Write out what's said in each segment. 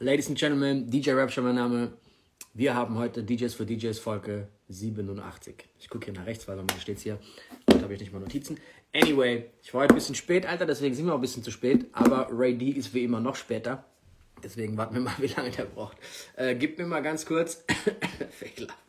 Ladies and Gentlemen, DJ Rapture mein Name. Wir haben heute DJs für DJs Folge 87. Ich gucke hier nach rechts, weil normalerweise steht es hier. Da habe ich nicht mal Notizen. Anyway, ich war heute ein bisschen spät, Alter, deswegen sind wir auch ein bisschen zu spät. Aber Ray D ist wie immer noch später. Deswegen warten wir mal, wie lange der braucht. Äh, gib mir mal ganz kurz. Fake Love.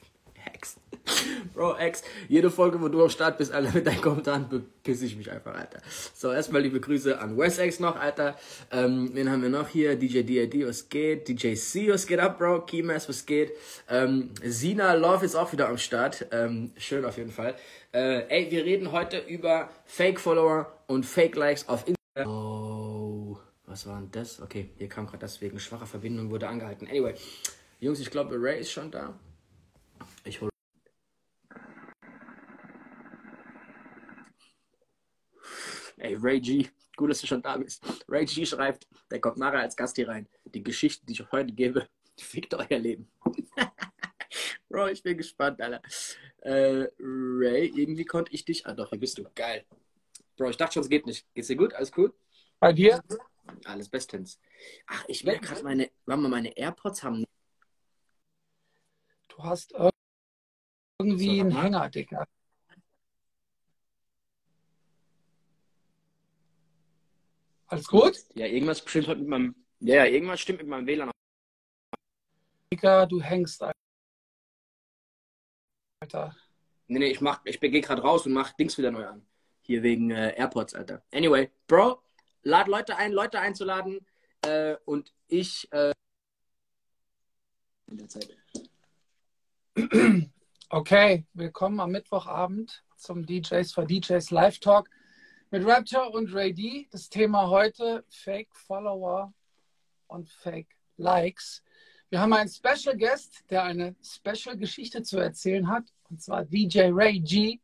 Bro, Ex, jede Folge, wo du am Start bist, Alter, mit deinen Kommentaren bepiss ich mich einfach, Alter. So, erstmal liebe Grüße an Wes noch, Alter. Ähm, wen haben wir noch hier? DJ DAD, was geht? DJ C, was geht ab, Bro? Keymass, was geht? Ähm, Sina Love ist auch wieder am Start. Ähm, schön auf jeden Fall. Äh, ey, wir reden heute über Fake-Follower und Fake-Likes auf Instagram. Oh, was war denn das? Okay, hier kam gerade das wegen schwacher Verbindung, wurde angehalten. Anyway, Jungs, ich glaube, Ray ist schon da. Ich hole Ey, Ray G, gut, dass du schon da bist. Ray G schreibt, der kommt nachher als Gast hier rein. Die Geschichte, die ich heute gebe, fickt euer Leben. Bro, ich bin gespannt, Alter. Äh, Ray, irgendwie konnte ich dich. Ah, doch, hier bist du. Geil. Bro, ich dachte schon, es geht nicht. Geht's dir gut? Alles gut? Bei dir? Alles bestens. Ach, ich merke gerade, meine, warte meine AirPods haben. Du hast irgendwie so, einen Hänger, Digga. Alles gut? Ja, irgendwas stimmt mit meinem. Ja, irgendwas stimmt mit meinem WLAN. Digga, du hängst, Alter. Nee, nee, ich, mach, ich gehe gerade raus und mach Dings wieder neu an. Hier wegen äh, AirPods, Alter. Anyway, Bro, lad Leute ein, Leute einzuladen. Äh, und ich. Äh, in der Zeit. Okay, willkommen am Mittwochabend zum DJs for DJs Live Talk mit Rapture und Ray D. Das Thema heute Fake Follower und Fake Likes. Wir haben einen Special Guest, der eine Special Geschichte zu erzählen hat, und zwar DJ Ray G.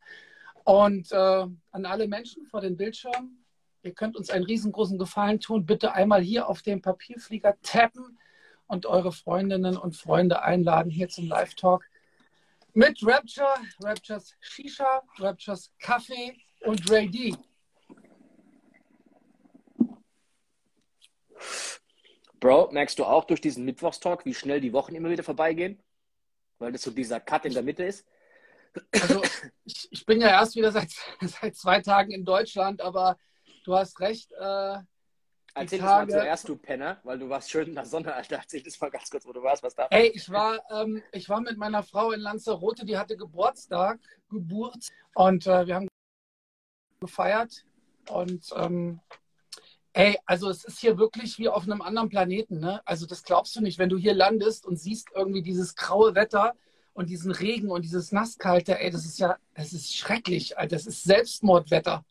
Und äh, an alle Menschen vor den Bildschirmen, ihr könnt uns einen riesengroßen Gefallen tun. Bitte einmal hier auf den Papierflieger tappen und eure Freundinnen und Freunde einladen hier zum Live-Talk mit Rapture, Raptures Shisha, Raptures Kaffee und Ray D. Bro, merkst du auch durch diesen Mittwochstalk, wie schnell die Wochen immer wieder vorbeigehen? Weil das so dieser Cut in der Mitte ist? Also, ich, ich bin ja erst wieder seit, seit zwei Tagen in Deutschland, aber du hast recht. Äh, Erzähl Tage... das mal zuerst, du Penner, weil du warst schön in der Sonne, Alter. Erzähl das mal ganz kurz, wo du warst, was da Ey, ich war, ähm, ich war mit meiner Frau in Lanzarote, die hatte Geburtstag, Geburt und äh, wir haben gefeiert und ähm, Ey, also es ist hier wirklich wie auf einem anderen Planeten. Ne? Also das glaubst du nicht, wenn du hier landest und siehst irgendwie dieses graue Wetter und diesen Regen und dieses Nasskalte. Ey, das ist ja, das ist schrecklich. Alter. Das ist Selbstmordwetter.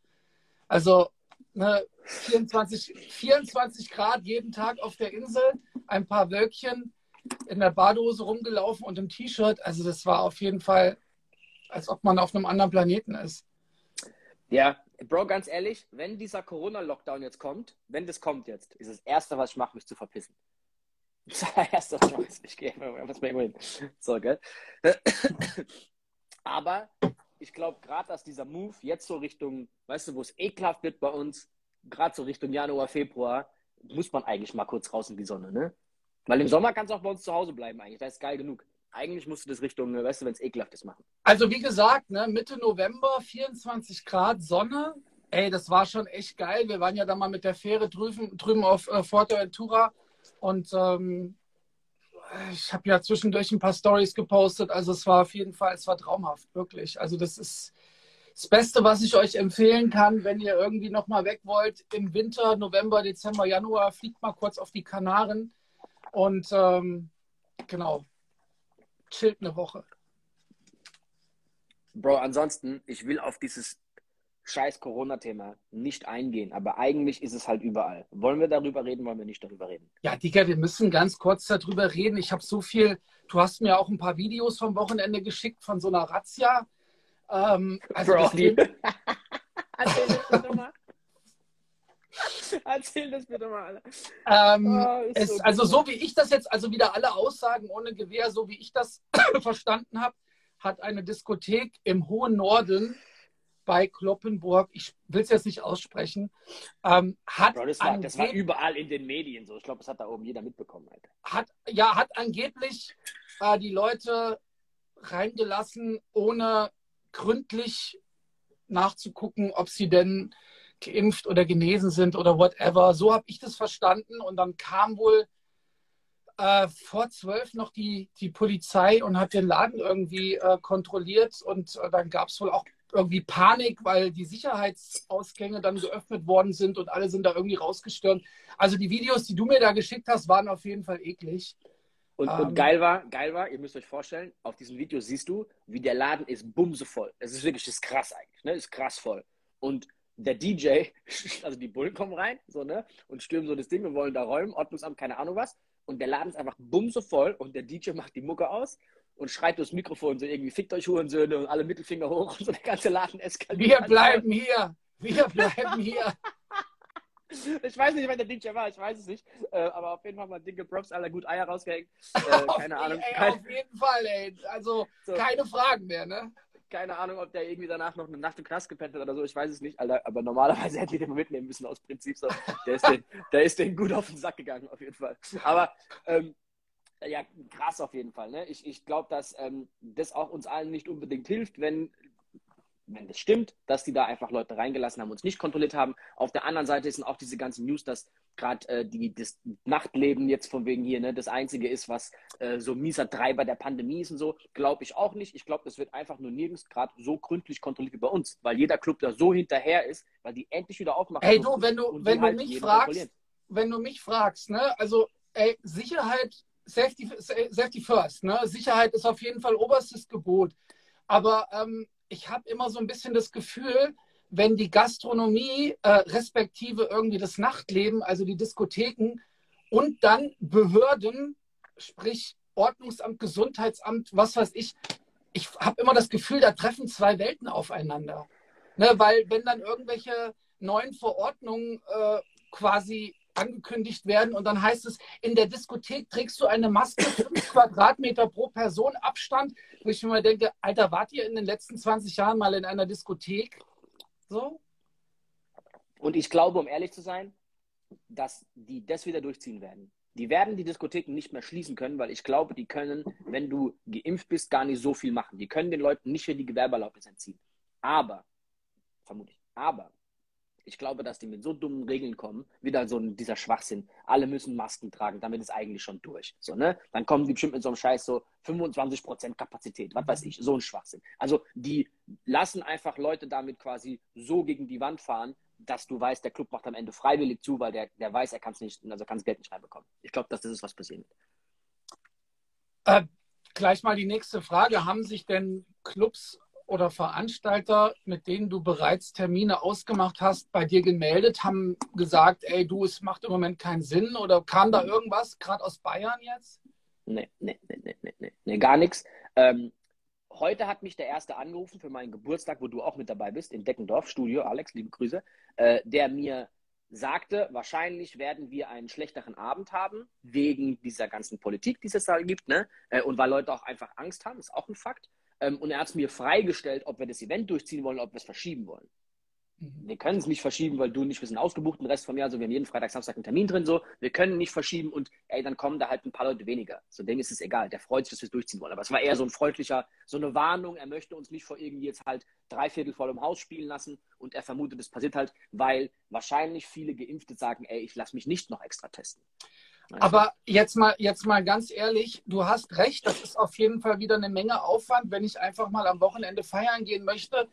Also ne, 24, 24 Grad jeden Tag auf der Insel, ein paar Wölkchen in der Badehose rumgelaufen und im T-Shirt. Also das war auf jeden Fall, als ob man auf einem anderen Planeten ist. Ja, Bro, ganz ehrlich, wenn dieser Corona-Lockdown jetzt kommt, wenn das kommt jetzt, ist das Erste, was ich mache, mich zu verpissen. Das Erste, was ich mache, ich gehe was mir hin. So, gell? Aber ich glaube gerade, dass dieser Move jetzt so Richtung, weißt du, wo es ekelhaft wird bei uns, gerade so Richtung Januar, Februar, muss man eigentlich mal kurz raus in die Sonne, ne? Weil im Sommer kannst du auch bei uns zu Hause bleiben eigentlich, da ist geil genug eigentlich musst du das Richtung, weißt du, wenn es ekelhaft ist, machen. Also wie gesagt, ne, Mitte November, 24 Grad Sonne. Ey, das war schon echt geil. Wir waren ja da mal mit der Fähre drüben, drüben auf äh, Fuerteventura und ähm, ich habe ja zwischendurch ein paar Stories gepostet. Also es war auf jeden Fall, es war traumhaft, wirklich. Also das ist das Beste, was ich euch empfehlen kann, wenn ihr irgendwie noch mal weg wollt im Winter, November, Dezember, Januar, fliegt mal kurz auf die Kanaren und ähm, genau, chillt eine Woche. Bro, ansonsten, ich will auf dieses scheiß Corona-Thema nicht eingehen, aber eigentlich ist es halt überall. Wollen wir darüber reden, wollen wir nicht darüber reden? Ja, Digga, wir müssen ganz kurz darüber reden. Ich habe so viel, du hast mir auch ein paar Videos vom Wochenende geschickt von so einer Razzia. Ähm, also Bro, die... Erzähl das bitte mal. Erzähl das bitte mal. Ähm, oh, es, so also so wie ich das jetzt, also wieder alle Aussagen ohne Gewehr, so wie ich das verstanden habe, hat eine Diskothek im hohen Norden bei Kloppenburg, ich will es jetzt nicht aussprechen, ähm, hat Bro, das, war, das war überall in den Medien so. Ich glaube, das hat da oben jeder mitbekommen. Alter. Hat, ja, hat angeblich äh, die Leute reingelassen, ohne gründlich nachzugucken, ob sie denn geimpft oder genesen sind oder whatever. So habe ich das verstanden. Und dann kam wohl äh, vor zwölf noch die, die Polizei und hat den Laden irgendwie äh, kontrolliert. Und äh, dann gab es wohl auch irgendwie Panik, weil die Sicherheitsausgänge dann geöffnet worden sind und alle sind da irgendwie rausgestürmt. Also die Videos, die du mir da geschickt hast, waren auf jeden Fall eklig. Und, ähm, und geil war, geil war, ihr müsst euch vorstellen, auf diesem Video siehst du, wie der Laden ist bumsevoll. Es ist wirklich, ist krass eigentlich, ne? Ist krass voll. Und der DJ, also die Bullen kommen rein, so, ne? Und stürmen so das Ding und wollen da räumen, Ordnungsamt, keine Ahnung was. Und der Laden ist einfach bumsevoll und der DJ macht die Mucke aus und schreit durchs Mikrofon so irgendwie, fickt euch Hurensöhne und alle Mittelfinger hoch und so der ganze Laden eskaliert. Wir bleiben hier! Wir bleiben hier! Ich weiß nicht, wer der DJ war, ich weiß es nicht. Äh, aber auf jeden Fall mal dicke Props, alle gut Eier rausgehängt. Äh, keine Ahnung. Ey. Auf jeden Fall, ey. Also so. keine Fragen mehr, ne? Keine Ahnung, ob der irgendwie danach noch eine Nacht im Knast gepennt hat oder so, ich weiß es nicht, Alter. Aber normalerweise hätte ich den mal mitnehmen müssen aus Prinzip. So. Der, ist den, der ist den gut auf den Sack gegangen, auf jeden Fall. Aber ähm, ja, krass auf jeden Fall. Ne? Ich, ich glaube, dass ähm, das auch uns allen nicht unbedingt hilft, wenn wenn das stimmt, dass die da einfach Leute reingelassen haben, uns nicht kontrolliert haben. Auf der anderen Seite sind auch diese ganzen News, dass gerade äh, die, das Nachtleben jetzt von wegen hier ne, das Einzige ist, was äh, so mieser Treiber der Pandemie ist und so, glaube ich auch nicht. Ich glaube, das wird einfach nur nirgends gerade so gründlich kontrolliert wie bei uns, weil jeder Club da so hinterher ist, weil die endlich wieder aufmachen. Ey du, wenn du, wenn du halt mich fragst, wenn du mich fragst, ne, also ey, Sicherheit, Safety, Safety first, ne? Sicherheit ist auf jeden Fall oberstes Gebot. Aber ähm, ich habe immer so ein bisschen das Gefühl, wenn die Gastronomie äh, respektive irgendwie das Nachtleben, also die Diskotheken und dann Behörden, sprich Ordnungsamt, Gesundheitsamt, was weiß ich, ich habe immer das Gefühl, da treffen zwei Welten aufeinander. Ne, weil wenn dann irgendwelche neuen Verordnungen äh, quasi angekündigt werden und dann heißt es, in der Diskothek trägst du eine Maske, 5 Quadratmeter pro Person Abstand, wo ich mir mal denke, Alter, wart ihr in den letzten 20 Jahren mal in einer Diskothek? So? Und ich glaube, um ehrlich zu sein, dass die das wieder durchziehen werden. Die werden die Diskotheken nicht mehr schließen können, weil ich glaube, die können, wenn du geimpft bist, gar nicht so viel machen. Die können den Leuten nicht mehr die Gewerbeerlaubnis entziehen. Aber, vermutlich, aber ich glaube, dass die mit so dummen Regeln kommen, wieder so dieser Schwachsinn. Alle müssen Masken tragen, damit ist eigentlich schon durch. So, ne? Dann kommen die bestimmt mit so einem Scheiß so 25% Kapazität, was weiß ich, so ein Schwachsinn. Also die lassen einfach Leute damit quasi so gegen die Wand fahren, dass du weißt, der Club macht am Ende freiwillig zu, weil der, der weiß, er kann es nicht, also kann das Geld nicht reinbekommen. Ich glaube, dass das ist, was passieren wird. Äh, gleich mal die nächste Frage. Haben sich denn Clubs oder Veranstalter, mit denen du bereits Termine ausgemacht hast, bei dir gemeldet, haben gesagt, ey, du, es macht im Moment keinen Sinn oder kam da irgendwas, gerade aus Bayern jetzt? Nee, nee, nee, nee, nee, nee, gar nichts. Ähm, heute hat mich der Erste angerufen für meinen Geburtstag, wo du auch mit dabei bist, in Deckendorf, Studio, Alex, liebe Grüße, äh, der mir sagte, wahrscheinlich werden wir einen schlechteren Abend haben, wegen dieser ganzen Politik, die es da gibt, ne? Äh, und weil Leute auch einfach Angst haben, ist auch ein Fakt. Ähm, und er hat es mir freigestellt, ob wir das Event durchziehen wollen, ob wir es verschieben wollen. Mhm. Wir können es nicht verschieben, weil du nicht, wir sind ausgebucht den Rest vom Jahr, so wir haben jeden Freitag, Samstag einen Termin drin, so, wir können nicht verschieben und ey, dann kommen da halt ein paar Leute weniger. So, dem ist es egal, der freut sich, dass wir es durchziehen wollen. Aber es war eher so ein freundlicher, so eine Warnung, er möchte uns nicht vor irgendwie jetzt halt drei Viertel voll im Haus spielen lassen und er vermutet, es passiert halt, weil wahrscheinlich viele Geimpfte sagen, ey, ich lasse mich nicht noch extra testen. Aber jetzt mal, jetzt mal ganz ehrlich, du hast recht, das ist auf jeden Fall wieder eine Menge Aufwand, wenn ich einfach mal am Wochenende feiern gehen möchte.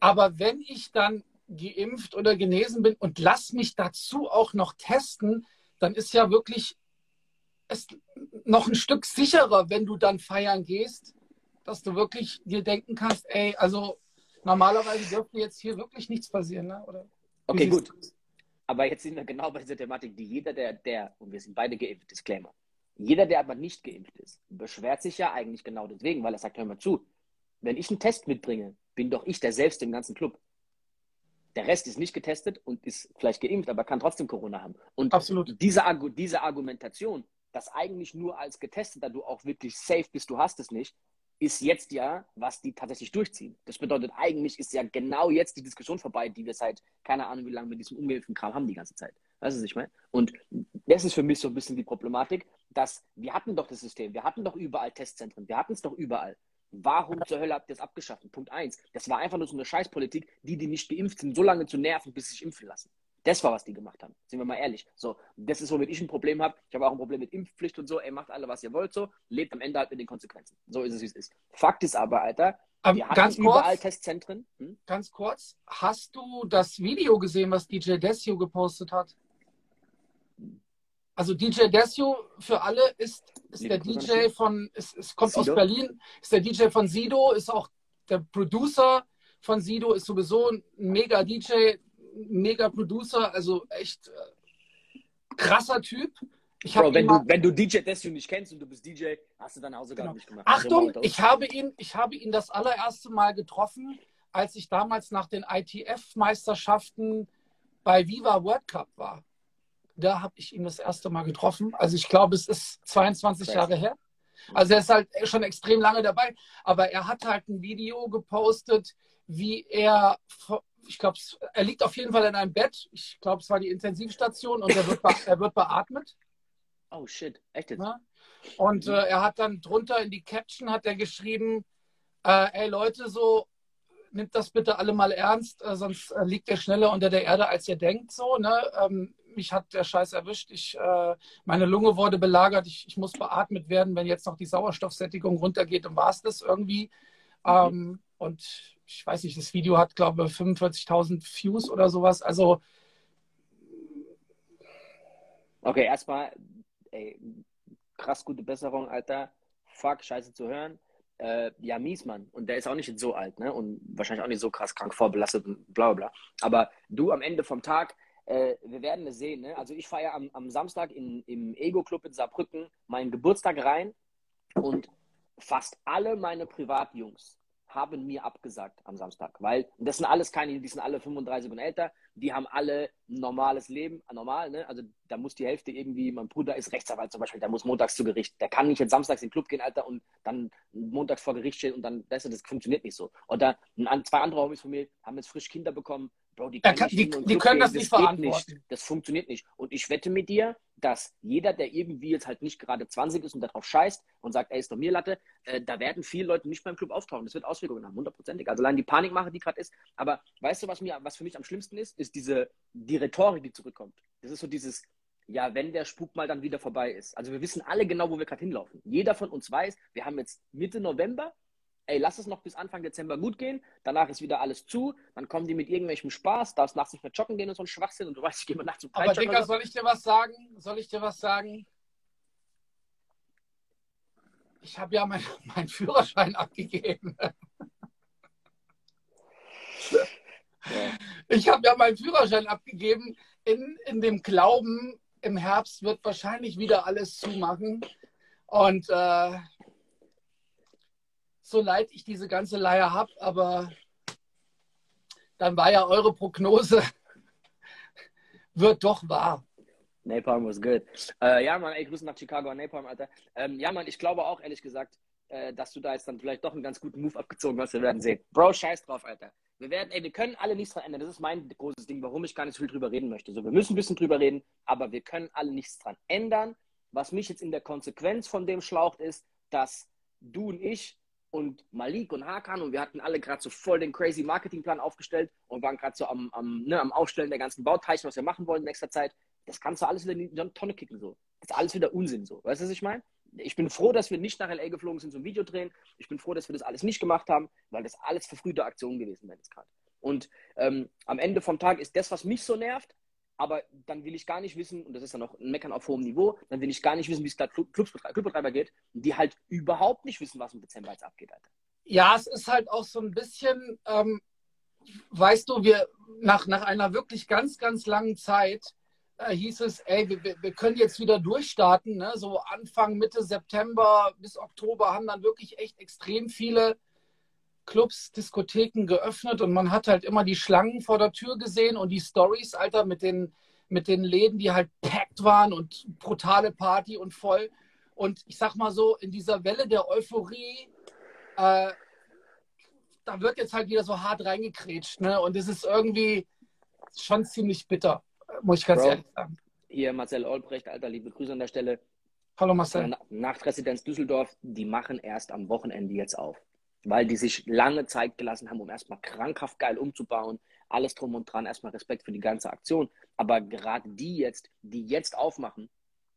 Aber wenn ich dann geimpft oder genesen bin und lass mich dazu auch noch testen, dann ist ja wirklich es noch ein Stück sicherer, wenn du dann feiern gehst, dass du wirklich dir denken kannst, ey, also normalerweise dürfte jetzt hier wirklich nichts passieren, ne? Oder okay, gut. Aber jetzt sind wir genau bei dieser Thematik, die jeder, der, der, und wir sind beide geimpft, Disclaimer, jeder, der aber nicht geimpft ist, beschwert sich ja eigentlich genau deswegen, weil er sagt, hör mal zu, wenn ich einen Test mitbringe, bin doch ich der selbst im ganzen Club. Der Rest ist nicht getestet und ist vielleicht geimpft, aber kann trotzdem Corona haben. Und Absolut. Diese, diese Argumentation, dass eigentlich nur als Getesteter du auch wirklich safe bist, du hast es nicht, ist jetzt ja, was die tatsächlich durchziehen. Das bedeutet, eigentlich ist ja genau jetzt die Diskussion vorbei, die wir seit, keine Ahnung, wie lange mit diesem ungeimpften Kram haben die ganze Zeit. Weißt du, ich meine? Und das ist für mich so ein bisschen die Problematik, dass wir hatten doch das System, wir hatten doch überall Testzentren, wir hatten es doch überall. Warum zur Hölle habt ihr es abgeschafft? Punkt eins. Das war einfach nur so eine Scheißpolitik, die, die nicht geimpft sind, so lange zu nerven, bis sie sich impfen lassen. Das war, was die gemacht haben. Sind wir mal ehrlich. So, das ist, womit ich ein Problem habe. Ich habe auch ein Problem mit Impfpflicht und so. Ey, macht alle, was ihr wollt, so. Lebt am Ende halt mit den Konsequenzen. So ist es, wie es ist. Fakt ist aber, Alter, ähm, wir ganz kurz, überall Testzentren. Hm? Ganz kurz, hast du das Video gesehen, was DJ Desio gepostet hat? Also DJ Desio für alle ist, ist der DJ von, es, es kommt Sido? aus Berlin, ist der DJ von Sido, ist auch der Producer von Sido, ist sowieso ein mega DJ, mega Producer, also echt äh, krasser Typ. Bro, wenn, du, wenn du DJ Desio nicht kennst und du bist DJ, hast du deine Hausaufgaben genau. nicht gemacht. Achtung, ich habe, ihn, ich habe ihn das allererste Mal getroffen, als ich damals nach den ITF-Meisterschaften bei Viva World Cup war. Da habe ich ihn das erste Mal getroffen. Also ich glaube, es ist 22 Crazy. Jahre her. Also er ist halt schon extrem lange dabei. Aber er hat halt ein Video gepostet, wie er ich glaube, er liegt auf jeden Fall in einem Bett. Ich glaube, es war die Intensivstation und er wird, er wird beatmet. Oh shit, echt jetzt? Ja? Und äh, er hat dann drunter in die Caption hat er geschrieben, äh, ey Leute, so nimmt das bitte alle mal ernst, äh, sonst äh, liegt er schneller unter der Erde, als ihr denkt. So, ne? Ähm, mich hat der Scheiß erwischt. Ich, äh, meine Lunge wurde belagert. Ich, ich, muss beatmet werden. Wenn jetzt noch die Sauerstoffsättigung runtergeht, dann war es das irgendwie. Mhm. Ähm, und ich weiß nicht, das Video hat, glaube ich, 45.000 Views oder sowas. Also. Okay, erstmal, ey, krass gute Besserung, Alter. Fuck, scheiße zu hören. Äh, ja, mies, Mann. Und der ist auch nicht so alt, ne? Und wahrscheinlich auch nicht so krass krank vorbelastet und bla bla. Aber du am Ende vom Tag, äh, wir werden es sehen, ne? Also ich feiere am, am Samstag in, im Ego-Club in Saarbrücken meinen Geburtstag rein und fast alle meine Privatjungs haben mir abgesagt am Samstag, weil das sind alles keine, die sind alle 35 und älter, die haben alle ein normales Leben, normal, ne? Also da muss die Hälfte irgendwie, mein Bruder ist Rechtsanwalt zum Beispiel, der muss montags zu Gericht, der kann nicht jetzt samstags in den Club gehen, Alter, und dann montags vor Gericht stehen und dann, du, das funktioniert nicht so. Oder zwei andere Homies von mir haben jetzt frisch Kinder bekommen, Bro, die können, kann, die, die können das, das nicht verantworten. Nicht. Das funktioniert nicht. Und ich wette mit dir, dass jeder, der irgendwie jetzt halt nicht gerade 20 ist und darauf scheißt und sagt, ey, ist doch mir Latte, äh, da werden viele Leute nicht beim Club auftauchen. Das wird Auswirkungen haben, hundertprozentig. Also allein die Panikmache, die gerade ist. Aber weißt du, was mir, was für mich am schlimmsten ist, ist diese, die Rhetorik, die zurückkommt. Das ist so dieses, ja, wenn der Spuk mal dann wieder vorbei ist. Also wir wissen alle genau, wo wir gerade hinlaufen. Jeder von uns weiß, wir haben jetzt Mitte November, ey, lass es noch bis Anfang Dezember gut gehen, danach ist wieder alles zu, dann kommen die mit irgendwelchem Spaß, darfst nachts nicht mehr joggen gehen und so ein Schwachsinn und du weißt, ich gehe mal nachts zum Aber Digga, so. soll ich dir was sagen? Soll ich dir was sagen? Ich habe ja meinen mein Führerschein abgegeben. Ja. Ich habe ja meinen Führerschein abgegeben in, in dem Glauben, im Herbst wird wahrscheinlich wieder alles zumachen. Und äh, so leid ich diese ganze Leier habe, aber dann war ja eure Prognose, wird doch wahr. Napalm was good. Äh, ja, Mann, ey, Grüße nach Chicago an Napalm, Alter. Ähm, ja, Mann, ich glaube auch, ehrlich gesagt, äh, dass du da jetzt dann vielleicht doch einen ganz guten Move abgezogen hast. Wir werden sehen. Bro, scheiß drauf, Alter. Wir werden, ey, wir können alle nichts dran ändern. Das ist mein großes Ding, warum ich gar nicht so viel drüber reden möchte. So, wir müssen ein bisschen drüber reden, aber wir können alle nichts dran ändern. Was mich jetzt in der Konsequenz von dem schlaucht, ist, dass du und ich und Malik und Hakan und wir hatten alle gerade so voll den crazy Marketingplan aufgestellt und waren gerade so am, am, ne, am Aufstellen der ganzen Bauteilchen, was wir machen wollen in nächster Zeit. Das kannst du alles wieder in die Tonne kicken so. Das ist alles wieder Unsinn so. Weißt du, was ich meine? Ich bin froh, dass wir nicht nach LA geflogen sind zum Video drehen. Ich bin froh, dass wir das alles nicht gemacht haben, weil das alles verfrühte Aktionen gewesen wären jetzt gerade. Und ähm, am Ende vom Tag ist das, was mich so nervt, aber dann will ich gar nicht wissen, und das ist ja noch ein Meckern auf hohem Niveau, dann will ich gar nicht wissen, wie es da Clubbetreiber geht, die halt überhaupt nicht wissen, was im Dezember jetzt abgeht, Alter. Ja, es ist halt auch so ein bisschen, ähm, weißt du, wir nach, nach einer wirklich ganz, ganz langen Zeit äh, hieß es, ey, wir, wir können jetzt wieder durchstarten, ne? so Anfang, Mitte September bis Oktober haben dann wirklich echt extrem viele Clubs, Diskotheken geöffnet und man hat halt immer die Schlangen vor der Tür gesehen und die Stories, Alter, mit den, mit den Läden, die halt packed waren und brutale Party und voll. Und ich sag mal so, in dieser Welle der Euphorie äh, da wird jetzt halt wieder so hart reingekrätscht. Ne? Und es ist irgendwie schon ziemlich bitter, muss ich ganz Bro, ehrlich sagen. Hier Marcel Olbrecht, alter, liebe Grüße an der Stelle. Hallo Marcel. Nachtresidenz Düsseldorf, die machen erst am Wochenende jetzt auf. Weil die sich lange Zeit gelassen haben, um erstmal krankhaft geil umzubauen. Alles drum und dran, erstmal Respekt für die ganze Aktion. Aber gerade die jetzt, die jetzt aufmachen,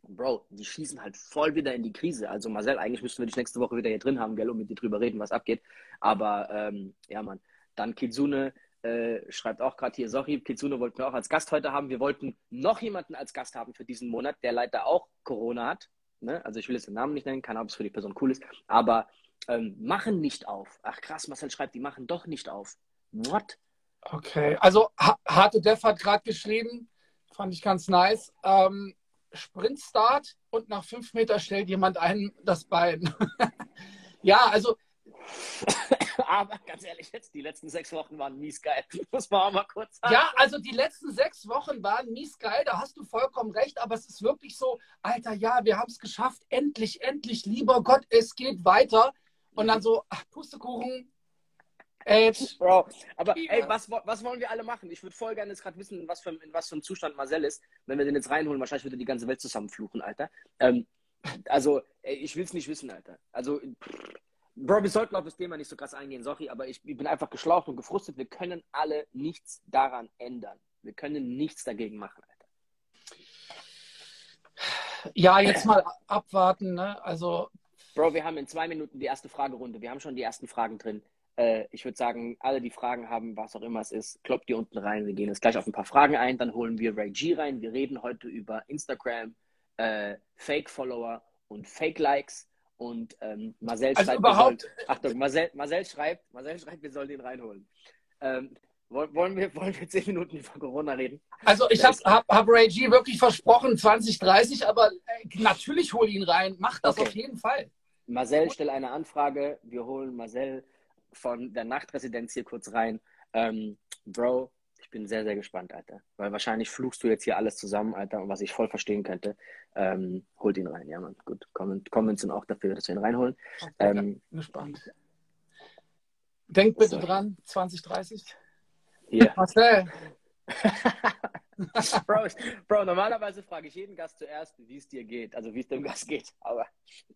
Bro, die schießen halt voll wieder in die Krise. Also Marcel, eigentlich müssten wir dich nächste Woche wieder hier drin haben, gell, um mit dir drüber reden, was abgeht. Aber ähm, ja, Mann. Dann Kitsune äh, schreibt auch gerade hier, sorry, Kitsune wollten wir auch als Gast heute haben. Wir wollten noch jemanden als Gast haben für diesen Monat, der leider auch Corona hat. Ne? Also ich will jetzt den Namen nicht nennen, keine Ahnung, ob es für die Person cool ist. Aber ähm, machen nicht auf. Ach krass, Marcel schreibt, die machen doch nicht auf. What? Okay, also Harte Def hat gerade geschrieben, fand ich ganz nice. Ähm, Sprintstart und nach fünf Meter stellt jemand ein das Bein. ja, also. Aber ganz ehrlich, jetzt die letzten sechs Wochen waren mies geil. Muss man auch mal kurz sagen. Ja, also die letzten sechs Wochen waren mies geil, da hast du vollkommen recht, aber es ist wirklich so, Alter, ja, wir haben es geschafft, endlich, endlich, lieber Gott, es geht weiter. Und dann so, ach, Pustekuchen, Age. Bro, aber ey, was, was wollen wir alle machen? Ich würde voll gerne jetzt gerade wissen, was für, in was für einem Zustand Marcel ist. Wenn wir den jetzt reinholen, wahrscheinlich würde die ganze Welt zusammenfluchen, Alter. Ähm, also, ey, ich will es nicht wissen, Alter. Also, Bro, wir sollten auf das Thema nicht so krass eingehen, sorry, aber ich, ich bin einfach geschlaucht und gefrustet. Wir können alle nichts daran ändern. Wir können nichts dagegen machen, Alter. Ja, jetzt mal abwarten, ne? Also. Bro, wir haben in zwei Minuten die erste Fragerunde. Wir haben schon die ersten Fragen drin. Äh, ich würde sagen, alle, die Fragen haben, was auch immer es ist, kloppt die unten rein. Wir gehen jetzt gleich auf ein paar Fragen ein. Dann holen wir Ray G rein. Wir reden heute über Instagram, äh, Fake-Follower und Fake-Likes. Und ähm, Marcel also schreibt, überhaupt... Sollen, Achtung, Marcel, Marcel, schreibt, Marcel schreibt, wir sollen den reinholen. Ähm, wollen wir, wollen wir zehn Minuten über Corona reden? Also ich habe hab, hab Ray G wirklich versprochen, 2030, aber äh, natürlich hol ihn rein. Mach das okay. auf jeden Fall. Marcel, stell eine Anfrage. Wir holen Marcel von der Nachtresidenz hier kurz rein. Ähm, Bro, ich bin sehr, sehr gespannt, Alter. Weil wahrscheinlich fluchst du jetzt hier alles zusammen, Alter, und was ich voll verstehen könnte. Ähm, holt ihn rein, ja, Mann. Gut, Comments sind auch dafür, dass wir ihn reinholen. Okay, ähm, gespannt. Denk bitte dran, 2030. Hier. Marcel. Bro, Bro, normalerweise frage ich jeden Gast zuerst, wie es dir geht, also wie es dem Gast geht. Aber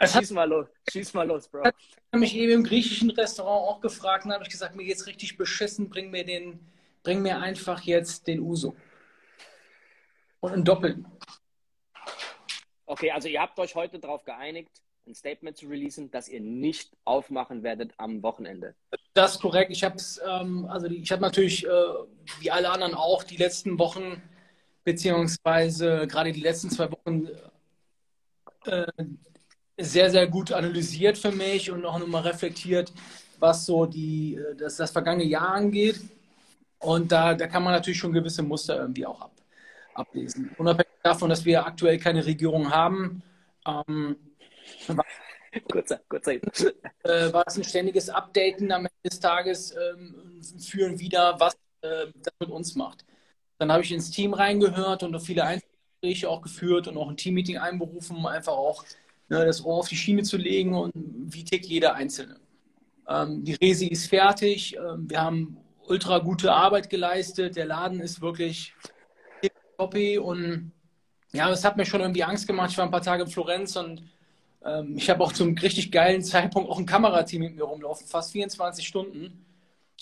schieß mal los, schieß mal los, Bro. Ich habe mich eben im griechischen Restaurant auch gefragt und habe ich gesagt, mir geht's richtig beschissen, bring mir den, bring mir einfach jetzt den Uso. Und einen Doppelten. Okay, also ihr habt euch heute darauf geeinigt, ein Statement zu releasen, dass ihr nicht aufmachen werdet am Wochenende. Das ist korrekt. Ich habe ähm, also ich habe natürlich, äh, wie alle anderen auch, die letzten Wochen beziehungsweise gerade die letzten zwei Wochen äh, sehr, sehr gut analysiert für mich und auch nochmal reflektiert, was so die, äh, das, das vergangene Jahr angeht. Und da, da kann man natürlich schon gewisse Muster irgendwie auch ab, ablesen. Unabhängig davon, dass wir aktuell keine Regierung haben, ähm, kurzer, kurzer. Äh, war es ein ständiges Updaten am Ende des Tages ähm, führen wieder, was äh, das mit uns macht. Dann habe ich ins Team reingehört und viele Einzelgespräche auch geführt und auch ein Teammeeting einberufen, um einfach auch ne, das Ohr auf die Schiene zu legen und wie tickt jeder Einzelne. Ähm, die Resi ist fertig. Ähm, wir haben ultra gute Arbeit geleistet. Der Laden ist wirklich toppy und ja, das hat mir schon irgendwie Angst gemacht. Ich war ein paar Tage in Florenz und ähm, ich habe auch zum richtig geilen Zeitpunkt auch ein Kamerateam mit mir rumlaufen, fast 24 Stunden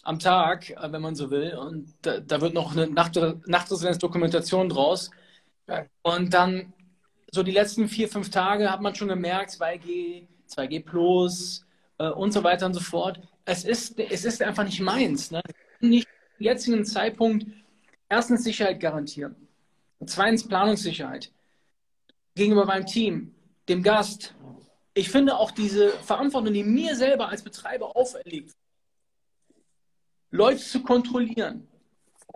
am Tag, äh, wenn man so will. Und da, da wird noch eine Nacht Nachtresidenz-Dokumentation draus. Und dann so die letzten vier, fünf Tage hat man schon gemerkt, 2G, 2G Plus äh, und so weiter und so fort. Es ist, es ist einfach nicht meins. Ne? Nicht zum jetzigen Zeitpunkt erstens Sicherheit garantieren. Zweitens Planungssicherheit. Gegenüber meinem Team, dem Gast. Ich finde auch diese Verantwortung, die mir selber als Betreiber auferlegt Leute zu kontrollieren,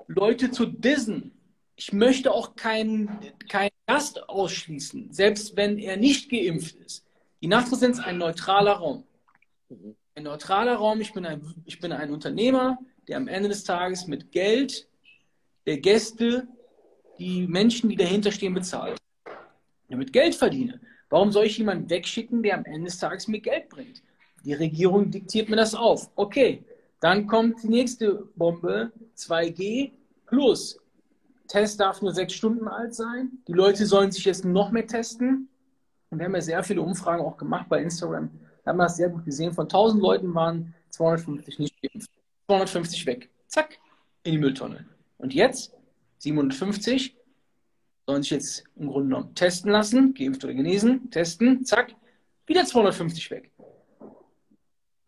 Leute zu dissen. Ich möchte auch keinen kein Gast ausschließen, selbst wenn er nicht geimpft ist. Die Nachtresidenz ist ein neutraler Raum. Ein neutraler Raum, ich bin, ein, ich bin ein Unternehmer, der am Ende des Tages mit Geld der Gäste die Menschen, die dahinter stehen, bezahlt. Ja, mit Geld verdiene. Warum soll ich jemanden wegschicken, der am Ende des Tages mir Geld bringt? Die Regierung diktiert mir das auf. Okay, dann kommt die nächste Bombe, 2G plus. Test darf nur sechs Stunden alt sein. Die Leute sollen sich jetzt noch mehr testen. Und wir haben ja sehr viele Umfragen auch gemacht bei Instagram. Da haben wir das sehr gut gesehen. Von 1000 Leuten waren 250 nicht geimpft. 250 weg. Zack, in die Mülltonne. Und jetzt 750 sollen sich jetzt im Grunde genommen testen lassen, geimpft oder genesen, testen, zack, wieder 250 weg.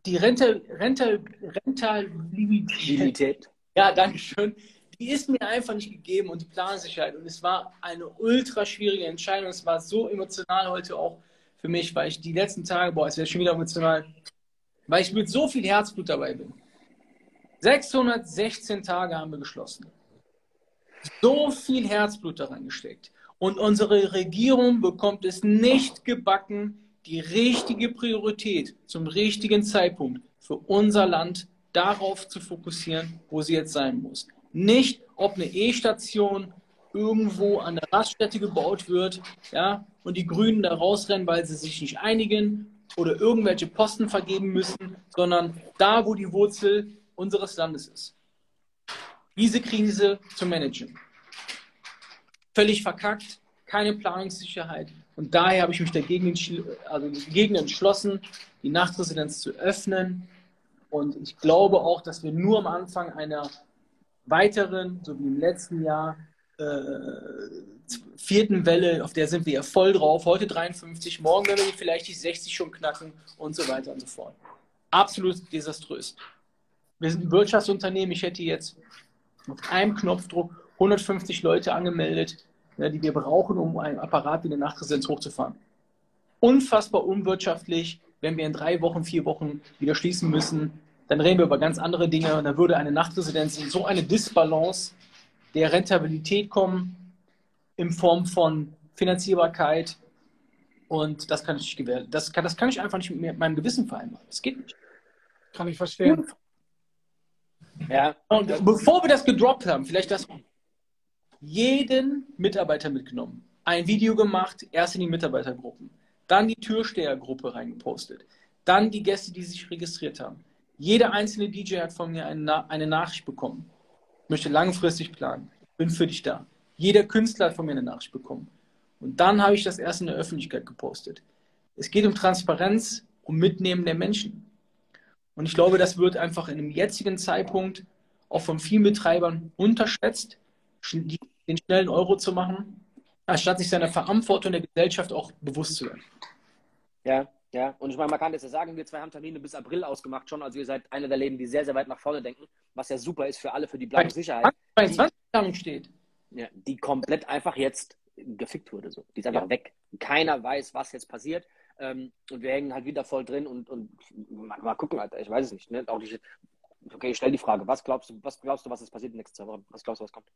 Die Rente, Rente, Rentabilität, ja, danke schön, die ist mir einfach nicht gegeben und die Plansicherheit. Und es war eine ultra schwierige Entscheidung. Es war so emotional heute auch für mich, weil ich die letzten Tage, boah, es wäre schon wieder emotional, weil ich mit so viel Herzblut dabei bin. 616 Tage haben wir geschlossen. So viel Herzblut daran gesteckt. Und unsere Regierung bekommt es nicht gebacken, die richtige Priorität zum richtigen Zeitpunkt für unser Land darauf zu fokussieren, wo sie jetzt sein muss. Nicht, ob eine E-Station irgendwo an der Raststätte gebaut wird, ja, und die Grünen da rausrennen, weil sie sich nicht einigen oder irgendwelche Posten vergeben müssen, sondern da, wo die Wurzel unseres Landes ist. Diese Krise zu managen. Völlig verkackt, keine Planungssicherheit. Und daher habe ich mich dagegen, also dagegen entschlossen, die Nachtresidenz zu öffnen. Und ich glaube auch, dass wir nur am Anfang einer weiteren, so wie im letzten Jahr, äh, vierten Welle, auf der sind wir ja voll drauf. Heute 53, morgen werden wir vielleicht die 60 schon knacken und so weiter und so fort. Absolut desaströs. Wir sind ein Wirtschaftsunternehmen. Ich hätte jetzt auf einem Knopfdruck 150 Leute angemeldet, ja, die wir brauchen, um einen Apparat wie eine Nachtresidenz hochzufahren. Unfassbar unwirtschaftlich, wenn wir in drei Wochen, vier Wochen wieder schließen müssen, dann reden wir über ganz andere Dinge und dann würde eine Nachtresidenz in so eine Disbalance der Rentabilität kommen in Form von Finanzierbarkeit und das kann ich nicht gewähren. Das kann, das kann ich einfach nicht mit meinem Gewissen vereinbaren. Das geht nicht. Kann ich verstehen. Ja. Und bevor wir das gedroppt haben, vielleicht das jeden Mitarbeiter mitgenommen, ein Video gemacht, erst in die Mitarbeitergruppen, dann die Türstehergruppe reingepostet, dann die Gäste, die sich registriert haben, jeder einzelne DJ hat von mir eine, eine Nachricht bekommen. Möchte langfristig planen. Bin für dich da. Jeder Künstler hat von mir eine Nachricht bekommen. Und dann habe ich das erst in der Öffentlichkeit gepostet. Es geht um Transparenz, um Mitnehmen der Menschen. Und ich glaube, das wird einfach in dem jetzigen Zeitpunkt auch von vielen Betreibern unterschätzt, den schnellen Euro zu machen, anstatt sich seiner Verantwortung der Gesellschaft auch bewusst zu werden. Ja, ja, und ich meine, man kann das ja sagen, wir zwei haben Termine bis April ausgemacht schon. Also ihr seid einer der Läden, die sehr, sehr weit nach vorne denken, was ja super ist für alle, für die Planungssicherheit. Bei 20 Planung steht. Ja, die komplett einfach jetzt gefickt wurde. So. Die ist einfach ja. weg. Keiner weiß, was jetzt passiert. Ähm, und wir hängen halt wieder voll drin und, und mal, mal gucken, Alter. Ich weiß es nicht. Ne? Auch nicht okay, ich stelle die Frage, was glaubst du, was glaubst du, was ist passiert in den nächsten zwei Wochen? Was glaubst du, was kommt?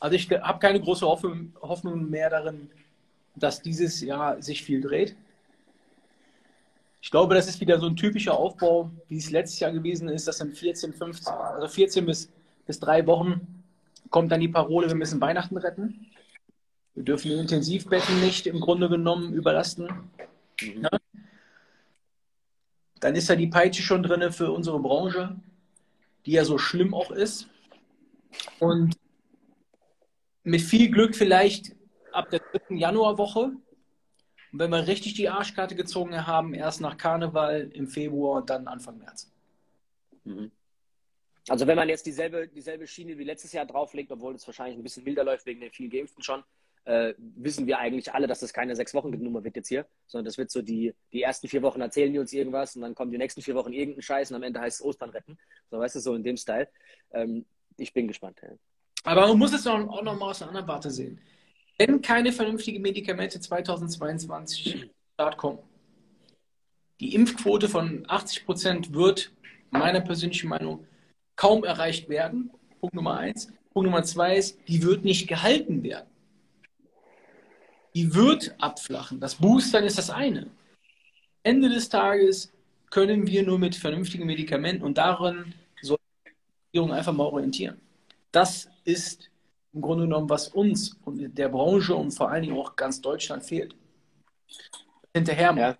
Also ich habe keine große Hoffnung mehr darin, dass dieses Jahr sich viel dreht. Ich glaube, das ist wieder so ein typischer Aufbau, wie es letztes Jahr gewesen ist, dass in 14, 15, also 14 bis, bis drei Wochen kommt dann die Parole, wir müssen Weihnachten retten. Wir dürfen die Intensivbetten nicht im Grunde genommen überlasten. Mhm. Ja? Dann ist da die Peitsche schon drin für unsere Branche, die ja so schlimm auch ist. Und mit viel Glück vielleicht ab der dritten Januarwoche. Und wenn wir richtig die Arschkarte gezogen haben, erst nach Karneval im Februar und dann Anfang März. Mhm. Also wenn man jetzt dieselbe, dieselbe Schiene wie letztes Jahr drauflegt, obwohl es wahrscheinlich ein bisschen milder läuft wegen den vielen Geimpften schon, äh, wissen wir eigentlich alle, dass das keine sechs Wochen Nummer wird jetzt hier, sondern das wird so die, die ersten vier Wochen erzählen die uns irgendwas und dann kommen die nächsten vier Wochen irgendeinen Scheiß und am Ende heißt es Ostern retten. So weißt du, so in dem Style. Ähm, ich bin gespannt. Ja. Aber man muss es auch noch mal aus einer anderen Warte sehen. Wenn keine vernünftigen Medikamente 2022 Start kommen, die Impfquote von 80 Prozent wird, meiner persönlichen Meinung, kaum erreicht werden. Punkt Nummer eins. Punkt Nummer zwei ist, die wird nicht gehalten werden. Die wird abflachen. Das Boostern ist das eine. Ende des Tages können wir nur mit vernünftigen Medikamenten und darin soll die Regierung einfach mal orientieren. Das ist im Grunde genommen, was uns und der Branche und vor allen Dingen auch ganz Deutschland fehlt. hinterher Ja.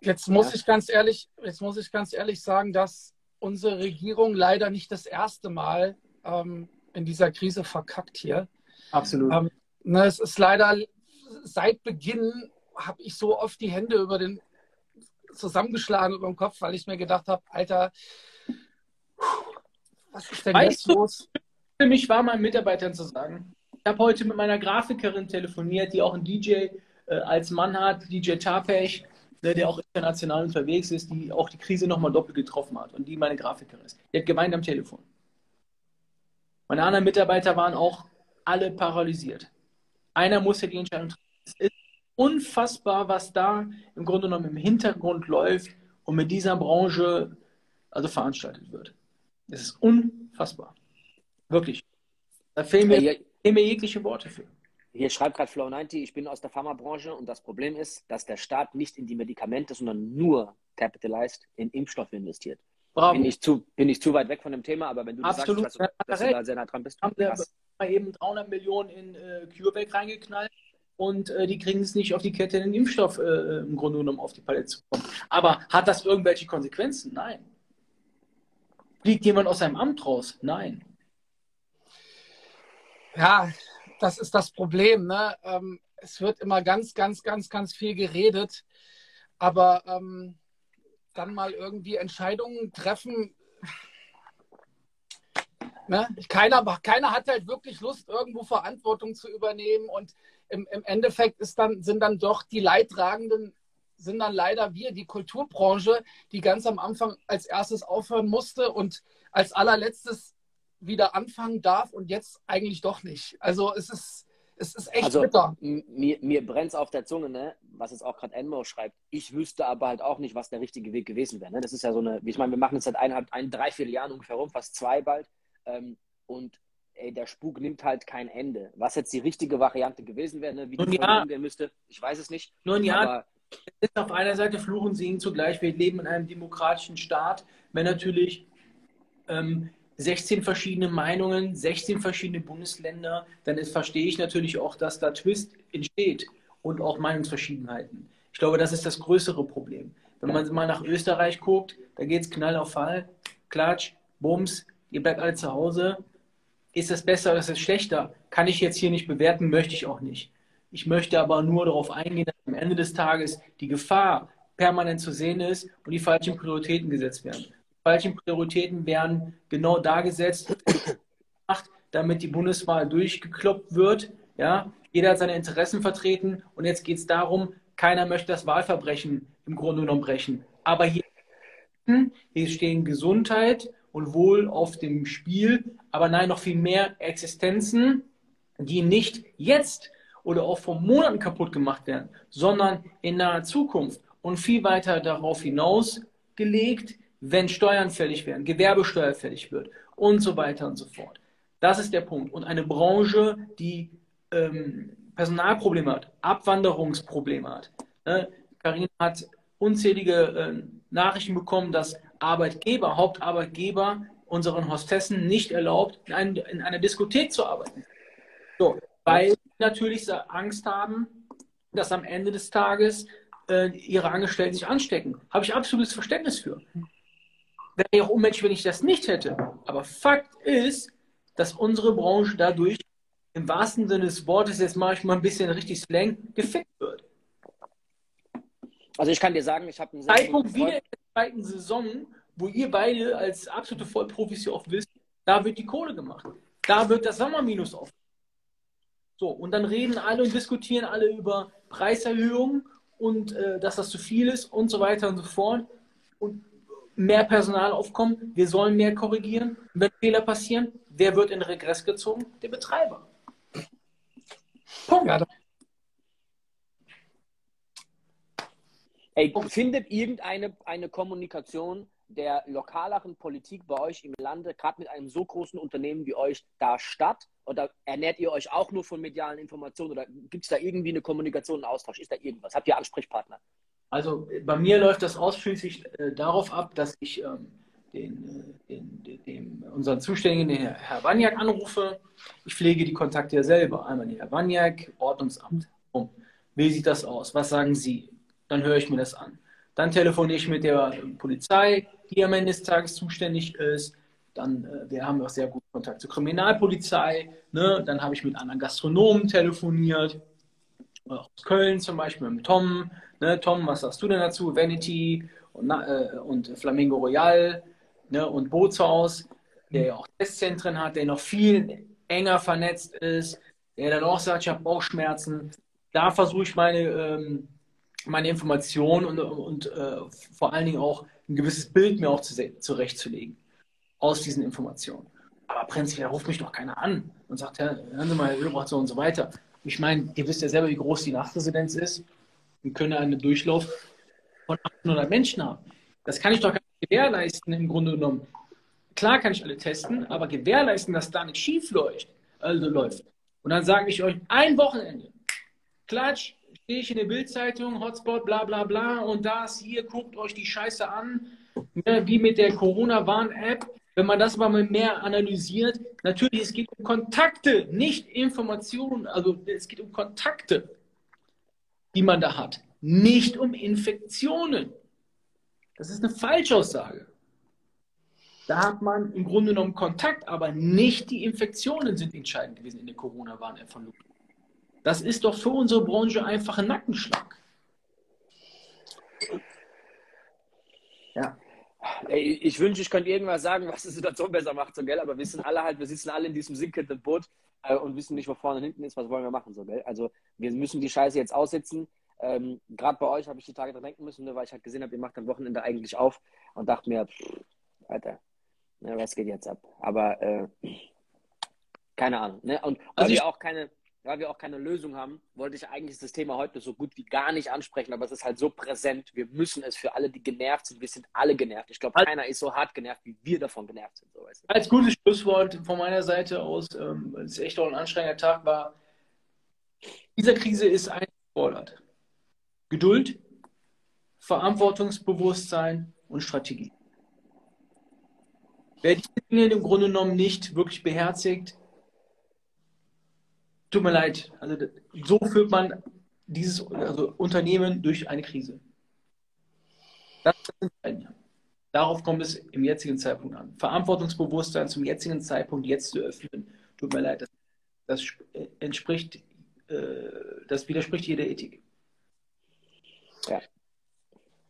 Jetzt muss Ja. ich ganz ehrlich, jetzt muss ich ganz ehrlich sagen, dass unsere Regierung leider nicht das erste Mal ähm, in dieser Krise verkackt hier. Absolut. Ähm, Ne, es ist leider seit Beginn habe ich so oft die Hände über den zusammengeschlagen über den Kopf, weil ich mir gedacht habe, Alter, was ist denn Weißt jetzt du- los? für mich war meinen Mitarbeitern zu sagen, ich habe heute mit meiner Grafikerin telefoniert, die auch einen DJ äh, als Mann hat, DJ Tapech, ne, der auch international unterwegs ist, die auch die Krise nochmal doppelt getroffen hat und die meine Grafikerin ist. Die hat geweint am Telefon. Meine anderen Mitarbeiter waren auch alle paralysiert. Einer musste die Entscheidung treffen. Es ist unfassbar, was da im Grunde genommen im Hintergrund läuft und mit dieser Branche also veranstaltet wird. Es ist unfassbar. Wirklich. Da fehlen mir, fehlen mir jegliche Worte für. hier schreibt gerade Flow90, ich bin aus der Pharmabranche und das Problem ist, dass der Staat nicht in die Medikamente, sondern nur capitalist in Impfstoffe investiert. Bravo. Bin ich, zu, bin ich zu weit weg von dem Thema, aber wenn du das Absolut, sagst, ich weiß, ja, dass du da sehr nah dran bist. haben wir mal eben 300 Millionen in äh, CureVac reingeknallt und äh, die kriegen es nicht auf die Kette, den Impfstoff äh, im Grunde genommen auf die Palette zu bekommen. Aber hat das irgendwelche Konsequenzen? Nein. Fliegt jemand aus seinem Amt raus? Nein. Ja, das ist das Problem. Ne? Ähm, es wird immer ganz, ganz, ganz, ganz viel geredet, aber ähm, dann mal irgendwie Entscheidungen treffen. Ne? Keiner, keiner hat halt wirklich Lust, irgendwo Verantwortung zu übernehmen und im, im Endeffekt ist dann, sind dann doch die Leidtragenden sind dann leider wir, die Kulturbranche, die ganz am Anfang als erstes aufhören musste und als allerletztes wieder anfangen darf und jetzt eigentlich doch nicht. Also es ist, es ist echt Also bitter. mir, mir brennt es auf der Zunge, ne? was jetzt auch gerade Enmo schreibt. Ich wüsste aber halt auch nicht, was der richtige Weg gewesen wäre. Ne? Das ist ja so eine, ich meine, wir machen es seit eineinhalb, ein, drei, vier Jahren ungefähr rum, fast zwei bald. Ähm, und ey, der Spuk nimmt halt kein Ende. Was jetzt die richtige Variante gewesen wäre, ne? wie die ja. umgehen müsste, ich weiß es nicht. Nun ja, Aber ist auf einer Seite Fluch und Segen zugleich. Wir leben in einem demokratischen Staat. Wenn natürlich ähm, 16 verschiedene Meinungen, 16 verschiedene Bundesländer, dann ist, verstehe ich natürlich auch, dass da Twist entsteht und auch Meinungsverschiedenheiten. Ich glaube, das ist das größere Problem. Wenn man mal nach Österreich guckt, da geht es Knall auf Fall, Klatsch, Bums, ihr bleibt alle zu Hause. Ist das besser oder ist das schlechter? Kann ich jetzt hier nicht bewerten, möchte ich auch nicht. Ich möchte aber nur darauf eingehen, dass am Ende des Tages die Gefahr permanent zu sehen ist und die falschen Prioritäten gesetzt werden. Die falschen Prioritäten werden genau da gesetzt, damit die Bundeswahl durchgekloppt wird. Ja? Jeder hat seine Interessen vertreten und jetzt geht es darum, keiner möchte das Wahlverbrechen im Grunde genommen brechen. Aber hier, hier stehen Gesundheit und Wohl auf dem Spiel, aber nein, noch viel mehr Existenzen, die nicht jetzt oder auch vor Monaten kaputt gemacht werden, sondern in naher Zukunft und viel weiter darauf hinaus gelegt, wenn Steuern fällig werden, Gewerbesteuer fällig wird und so weiter und so fort. Das ist der Punkt. Und eine Branche, die ähm, Personalprobleme hat, Abwanderungsprobleme hat. Ne? Karina hat unzählige äh, Nachrichten bekommen, dass Arbeitgeber, Hauptarbeitgeber unseren Hostessen nicht erlaubt, in, ein, in einer Diskothek zu arbeiten. So, weil sie natürlich Angst haben, dass am Ende des Tages äh, ihre Angestellten sich anstecken. Habe ich absolutes Verständnis für. Wäre ja auch unmenschlich, wenn ich das nicht hätte. Aber Fakt ist, dass unsere Branche dadurch im wahrsten Sinne des Wortes, jetzt mache ich mal ein bisschen richtig Slang, gefickt wird. also ich kann dir sagen, ich habe einen Zeitpunkt in der zweiten Saison, wo ihr beide als absolute Vollprofis ja auch wisst, da wird die Kohle gemacht. Da wird das Sommerminus auf. So, und dann reden alle und diskutieren alle über Preiserhöhungen und äh, dass das zu viel ist und so weiter und so fort. Und mehr Personal aufkommen, wir sollen mehr korrigieren. Wenn Fehler passieren, wer wird in Regress gezogen? Der Betreiber. Punkt. Ja, das- Ey, findet irgendeine eine Kommunikation der lokaleren Politik bei euch im Lande, gerade mit einem so großen Unternehmen wie euch, da statt? Oder ernährt ihr euch auch nur von medialen Informationen? Oder gibt es da irgendwie eine Kommunikation, einen Austausch? Ist da irgendwas? Habt ihr Ansprechpartner? Also bei mir läuft das ausschließlich äh, darauf ab, dass ich ähm, den, äh, den, den, unseren Zuständigen, den Herr, Waniak, anrufe. Ich pflege die Kontakte ja selber. Einmal den Herr Waniak, Ordnungsamt. Bumm. Wie sieht das aus? Was sagen Sie? Dann höre ich mir das an. Dann telefoniere ich mit der Polizei, die am Ende des Tages zuständig ist. Dann, äh, wir haben auch sehr guten Kontakt zur Kriminalpolizei. Ne? Dann habe ich mit anderen Gastronomen telefoniert. Aus Köln zum Beispiel mit Tom. Ne? Tom, was sagst du denn dazu? Vanity und, äh, und Flamingo Royal ne? und Bootshaus, der ja auch Testzentren hat, der noch viel enger vernetzt ist, der dann auch sagt, ich habe Bauchschmerzen. Da versuche ich meine, ähm, meine Informationen und, und äh, vor allen Dingen auch ein gewisses Bild mir auch zu, zurechtzulegen aus diesen Informationen. Aber prinzipiell ruft mich doch keiner an und sagt, ja, hören Sie mal, Herr Ölbracht, so und so weiter. Ich meine, ihr wisst ja selber, wie groß die Nachtresidenz ist. Wir können einen Durchlauf von 800 Menschen haben. Das kann ich doch gar nicht gewährleisten im Grunde genommen. Klar kann ich alle testen, aber gewährleisten, dass da nicht schief läuft, also läuft. Und dann sage ich euch, ein Wochenende, klatsch, stehe ich in der Bildzeitung, Hotspot, bla bla bla und das hier, guckt euch die Scheiße an, ne, wie mit der Corona-Warn-App. Wenn man das mal mehr analysiert, natürlich, es geht um Kontakte, nicht Informationen. Also es geht um Kontakte, die man da hat, nicht um Infektionen. Das ist eine Falschaussage. Da hat man im Grunde genommen Kontakt, aber nicht die Infektionen sind entscheidend gewesen in der Corona-Warn-App von Luke. Das ist doch für unsere Branche einfach ein Nackenschlag. Ja. Ey, ich wünsche, ich könnte irgendwas sagen, was die Situation besser macht, so gell, aber wir sind alle halt, wir sitzen alle in diesem sinkenden Boot äh, und wissen nicht, wo vorne und hinten ist, was wollen wir machen, so gell. Also wir müssen die Scheiße jetzt aussitzen. Ähm, Gerade bei euch habe ich die Tage dran denken müssen, ne, weil ich halt gesehen habe, ihr macht am Wochenende eigentlich auf und dachte mir, pff, Alter, ne, was geht jetzt ab? Aber äh, keine Ahnung. Ne? Und also wir auch keine, weil wir auch keine Lösung haben, wollte ich eigentlich das Thema heute so gut wie gar nicht ansprechen, aber es ist halt so präsent. Wir müssen es für alle, die genervt sind. Wir sind alle genervt. Ich glaube, keiner ist so hart genervt, wie wir davon genervt sind. So? Als gutes Schlusswort von meiner Seite aus, ähm, es echt auch ein anstrengender Tag war. Dieser Krise ist eingefordert. Geduld, Verantwortungsbewusstsein und Strategie. Wer diese Dinge im Grunde genommen nicht wirklich beherzigt, tut mir leid. Also so führt man dieses also Unternehmen durch eine Krise. Das ist Darauf kommt es im jetzigen Zeitpunkt an. Verantwortungsbewusstsein zum jetzigen Zeitpunkt jetzt zu öffnen, tut mir leid, das, das entspricht, äh, das widerspricht jeder Ethik. Ja.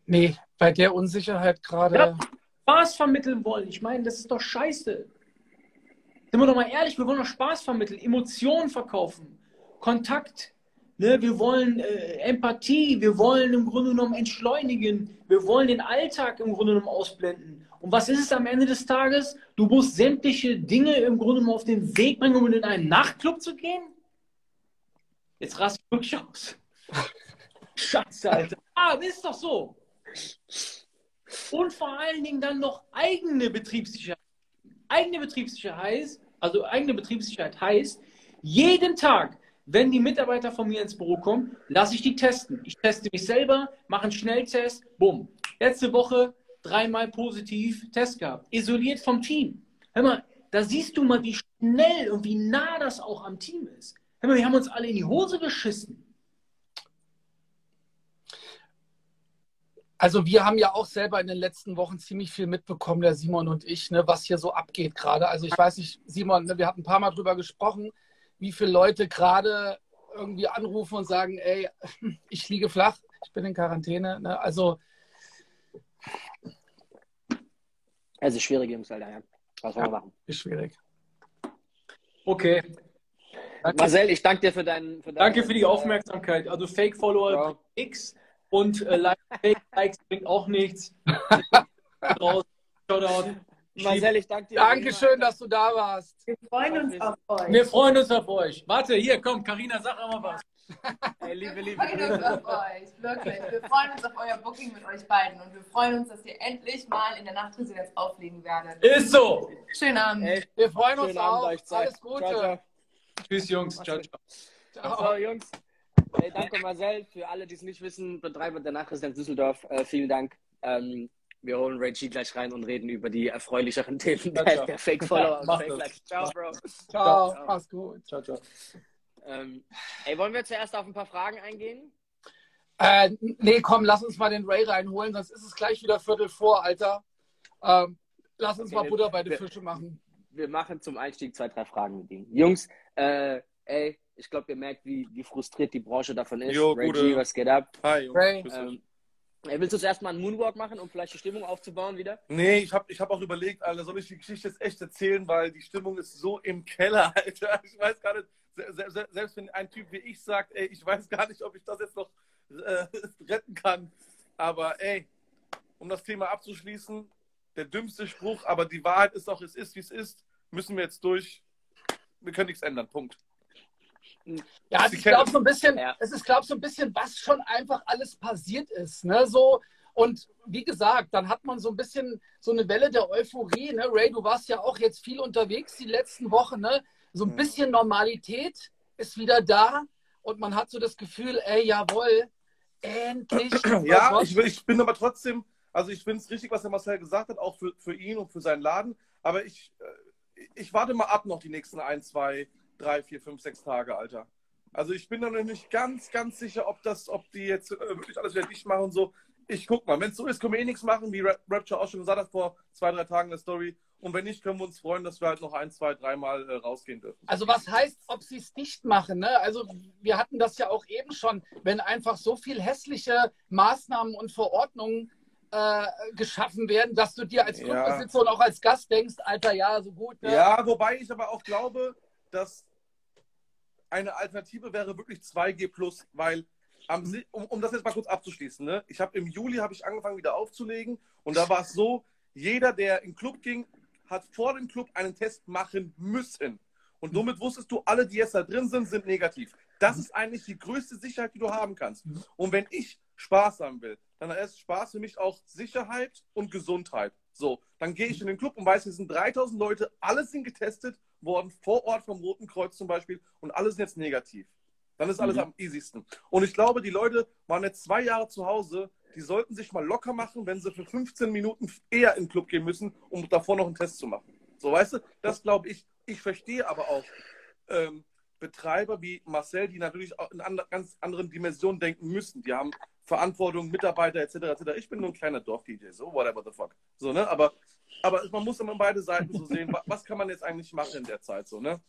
Nee, bei der Unsicherheit gerade. Ja, Spaß vermitteln wollen. Ich meine, das ist doch scheiße. Sind wir doch mal ehrlich, wir wollen doch Spaß vermitteln, Emotionen verkaufen, Kontakt. Ne? Wir wollen äh, Empathie, wir wollen im Grunde genommen entschleunigen, wir wollen den Alltag im Grunde genommen ausblenden. Und was ist es am Ende des Tages? Du musst sämtliche Dinge im Grunde genommen auf den Weg bringen, um in einen Nachtclub zu gehen? Jetzt rast du wirklich aus. Schatz, Alter. Ah, ist doch so. Und vor allen Dingen dann noch eigene Betriebssicherheit. Eigene Betriebssicherheit also eigene Betriebssicherheit heißt, jeden Tag, wenn die Mitarbeiter von mir ins Büro kommen, lasse ich die testen. Ich teste mich selber, mache einen Schnelltest, bumm. Letzte Woche dreimal positiv Test gehabt. Isoliert vom Team. Hör mal, da siehst du mal, wie schnell und wie nah das auch am Team ist. Hör mal, wir haben uns alle in die Hose geschissen. Also wir haben ja auch selber in den letzten Wochen ziemlich viel mitbekommen, der Simon und ich, ne, was hier so abgeht gerade. Also ich weiß nicht, Simon, ne, wir hatten ein paar Mal drüber gesprochen, wie viele Leute gerade irgendwie anrufen und sagen, ey, ich liege flach, ich bin in Quarantäne. Ne? Also es ist schwierig, Jungs, Alter. Ja. Was wollen ja, wir machen? Ist schwierig. Okay. Danke. Marcel, ich danke dir für deinen. Für danke für die Aufmerksamkeit. Also Fake-Follower X und äh, Likes bringt auch nichts. Shoutout. Marcel, ich danke dir. Dankeschön, dass du da warst. Wir freuen uns auf euch. Wir freuen uns auf euch. Warte, hier, komm, Karina, sag mal was. Hey, liebe, liebe wir freuen uns auf euch, wirklich. Wir freuen uns auf euer Booking mit euch beiden und wir freuen uns, dass ihr endlich mal in der Nachtresidenz auflegen werdet. Ist so. Schönen Abend. Hey, wir freuen uns auch. Alles Gute. Ciao, ciao. Tschüss, Jungs. Ciao, ciao. Ciao, ciao Jungs. Hey, danke Marcel. Für alle, die es nicht wissen, Betreiber der Nachresidenz Düsseldorf. Äh, vielen Dank. Ähm, wir holen Reggie gleich rein und reden über die erfreulicheren Themen ja, der, der Fake-Follower und Fake-Likes. Ciao, Bro. Ciao, ciao. mach's gut. Ciao, ciao. Ähm, ey, wollen wir zuerst auf ein paar Fragen eingehen? Äh, nee, komm, lass uns mal den Ray reinholen, sonst ist es gleich wieder Viertel vor, Alter. Ähm, lass uns Okay, mal Butter bei den wir- Fische machen. Wir machen zum Einstieg zwei, drei Fragen mit ihm. Jungs, äh, ey, ich glaube, ihr merkt, wie, wie frustriert die Branche davon ist. Jo, Ray gute. Was geht ab? Hi, Jungs. Ähm, ey, willst du zuerst mal einen Moonwalk machen, um vielleicht die Stimmung aufzubauen wieder? Nee, ich habe ich hab auch überlegt, Alter, soll ich die Geschichte jetzt echt erzählen, weil die Stimmung ist so im Keller, Alter. Ich weiß gar nicht, se- se- selbst wenn ein Typ wie ich sagt, ey, ich weiß gar nicht, ob ich das jetzt noch äh, retten kann. Aber ey, um das Thema abzuschließen, der dümmste Spruch, aber die Wahrheit ist auch, es ist, wie es ist, müssen wir jetzt durch. Wir können nichts ändern, Punkt. Ja, ich glaube so ein bisschen, Ja. es ist, glaube so ein bisschen, was schon einfach alles passiert ist, ne, so. Und wie gesagt, dann hat man so ein bisschen so eine Welle der Euphorie, ne? Ray, du warst ja auch jetzt viel unterwegs die letzten Wochen, ne? So ein Mhm. bisschen Normalität ist wieder da und man hat so das Gefühl, ey, jawohl, endlich. Ja, ich, ich bin aber trotzdem, also ich finde es richtig, was der Marcel gesagt hat, auch für, für ihn und für seinen Laden. Aber ich, äh, ich warte mal ab noch die nächsten ein, zwei, drei, vier, fünf, sechs Tage, Alter. Also ich bin da noch nicht ganz, ganz sicher, ob das, ob die jetzt äh, wirklich alles wieder dicht machen und so. Ich guck mal, wenn es so ist, können wir eh nichts machen, wie Rap- Rapture auch schon gesagt hat vor zwei, drei Tagen in der Story. Und wenn nicht, können wir uns freuen, dass wir halt noch ein, zwei, dreimal äh, rausgehen dürfen. Also was heißt, ob sie es nicht machen? Ne? Also wir hatten das ja auch eben schon, wenn einfach so viel hässliche Maßnahmen und Verordnungen äh, geschaffen werden, dass du dir als Ja. Clubbesitzer und auch als Gast denkst, Alter, ja, so gut. Ne? Ja, wobei ich aber auch glaube, dass eine Alternative wäre wirklich 2G plus, weil am, Si- um, um das jetzt mal kurz abzuschließen, ne? ich habe im Juli habe ich angefangen wieder aufzulegen und da war es so, jeder, der in den Club ging, hat vor dem Club einen Test machen müssen. Und somit wusstest du, alle, die jetzt da drin sind, sind negativ. Das ist eigentlich die größte Sicherheit, die du haben kannst. Und wenn ich Spaß haben will, dann ist Spaß für mich auch Sicherheit und Gesundheit. So, dann gehe ich in den Club und weiß, hier sind 3000 Leute, alle sind getestet worden, vor Ort vom Roten Kreuz zum Beispiel, und alle sind jetzt negativ. Dann ist alles Mhm. am easiesten. Und ich glaube, die Leute waren jetzt zwei Jahre zu Hause, die sollten sich mal locker machen, wenn sie für 15 Minuten eher in den Club gehen müssen, um davor noch einen Test zu machen. So, weißt du, das glaube ich. Ich verstehe aber auch ähm, Betreiber wie Marcel, die natürlich auch in and ganz anderen Dimensionen denken müssen. Die haben Verantwortung, Mitarbeiter etc. etc. Ich bin nur ein kleiner Dorf-DJ, so whatever the fuck. So, ne? Aber, aber man muss immer beide Seiten so sehen, wa- was kann man jetzt eigentlich machen in der Zeit, so, ne?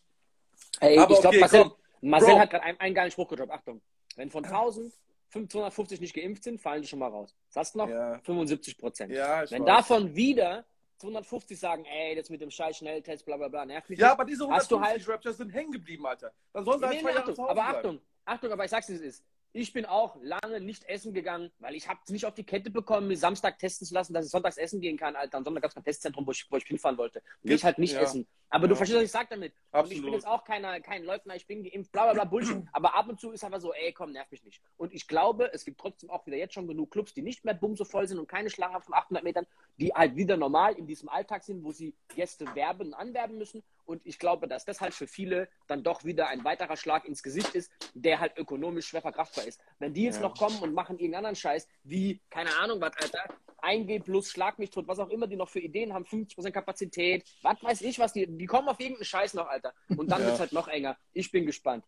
Ey, Aber ich glaube, okay, Marcel, komm. Marcel hat gerade einen, einen geilen Spruch gedroppt. Achtung, wenn von 1000 250 nicht geimpft sind, fallen die schon mal raus. Das hast noch Ja. 75 Prozent. Ja, Wenn weiß. davon wieder 250 sagen, ey, das mit dem scheiß Schnelltest, bla bla bla, nervt mich Ja, nicht. aber diese Hast du 150 halt- Raptors sind hängen geblieben, Alter. Dann sollen sie halt Nee, zwei nee, Achtung, aber bleiben. Achtung, Achtung, aber ich sag's, wie es ist. Ich bin auch lange nicht essen gegangen, weil ich habe es nicht auf die Kette bekommen, mir Samstag testen zu lassen, dass ich sonntags essen gehen kann, Alter. Am Sonntag gab es kein Testzentrum, wo ich, wo ich hinfahren wollte. Und ich halt nicht Ja. essen. Aber du Ja. verstehst, was ich sag damit. Und ich bin jetzt auch keiner, kein Leugner, ich bin geimpft, bla bla bla, Bullshit. aber ab und zu ist einfach so, ey, komm, nerv mich nicht. Und ich glaube, es gibt trotzdem auch wieder jetzt schon genug Clubs, die nicht mehr bumso voll sind und keine Schlange von 800 Metern, die halt wieder normal in diesem Alltag sind, wo sie Gäste werben und anwerben müssen. Und ich glaube, dass das halt für viele dann doch wieder ein weiterer Schlag ins Gesicht ist, der halt ökonomisch schwer verkraftbar ist. Wenn die jetzt Ja. noch kommen und machen irgendeinen anderen Scheiß, wie, keine Ahnung was, Alter, 1G plus, Schlag mich tot, was auch immer die noch für Ideen haben, 50% Kapazität, was weiß ich was, die, die kommen auf irgendeinen Scheiß noch, Alter. Und dann Ja. wird's halt noch enger. Ich bin gespannt.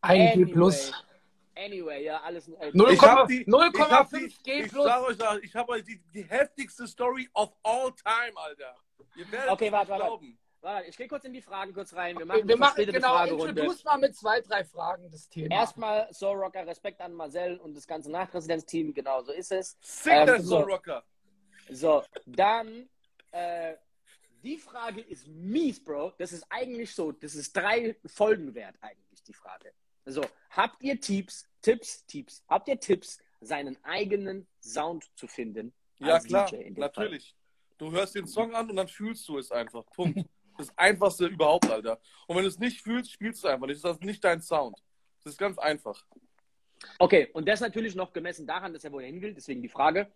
Ein G plus. Anyway, ja, alles. Äh, Null- Ich hab die- 0,5 ich hab die- G Ich plus. sag euch, da, ich habe euch die, die heftigste Story of all time, Alter. Ihr werdet Okay, es warte, warte. glauben. Warte, ich gehe kurz in die Fragen kurz rein. Wir Wir, machen wir eine machen genau, Fragerunde. mal mit zwei, drei Fragen das Thema. Erstmal so Rocker, Respekt an Marcel und das ganze Nachresidenzteam, genau so ist es. Sing Ähm, so. Rocker. So, dann, äh, die Frage ist mies, Bro. Das ist eigentlich so, das ist drei Folgen wert, eigentlich, die Frage. So, habt ihr Tipps, Tipps, Tipps, habt ihr Tipps, seinen eigenen Sound zu finden? Ja, klar, natürlich. Du hörst den Song an und dann fühlst du es einfach. Punkt. Das Einfachste überhaupt, Alter. Und wenn du es nicht fühlst, spielst du es einfach nicht. Das ist nicht dein Sound. Das ist ganz einfach. Okay, und das natürlich noch gemessen daran, dass er wohin will, deswegen die Frage,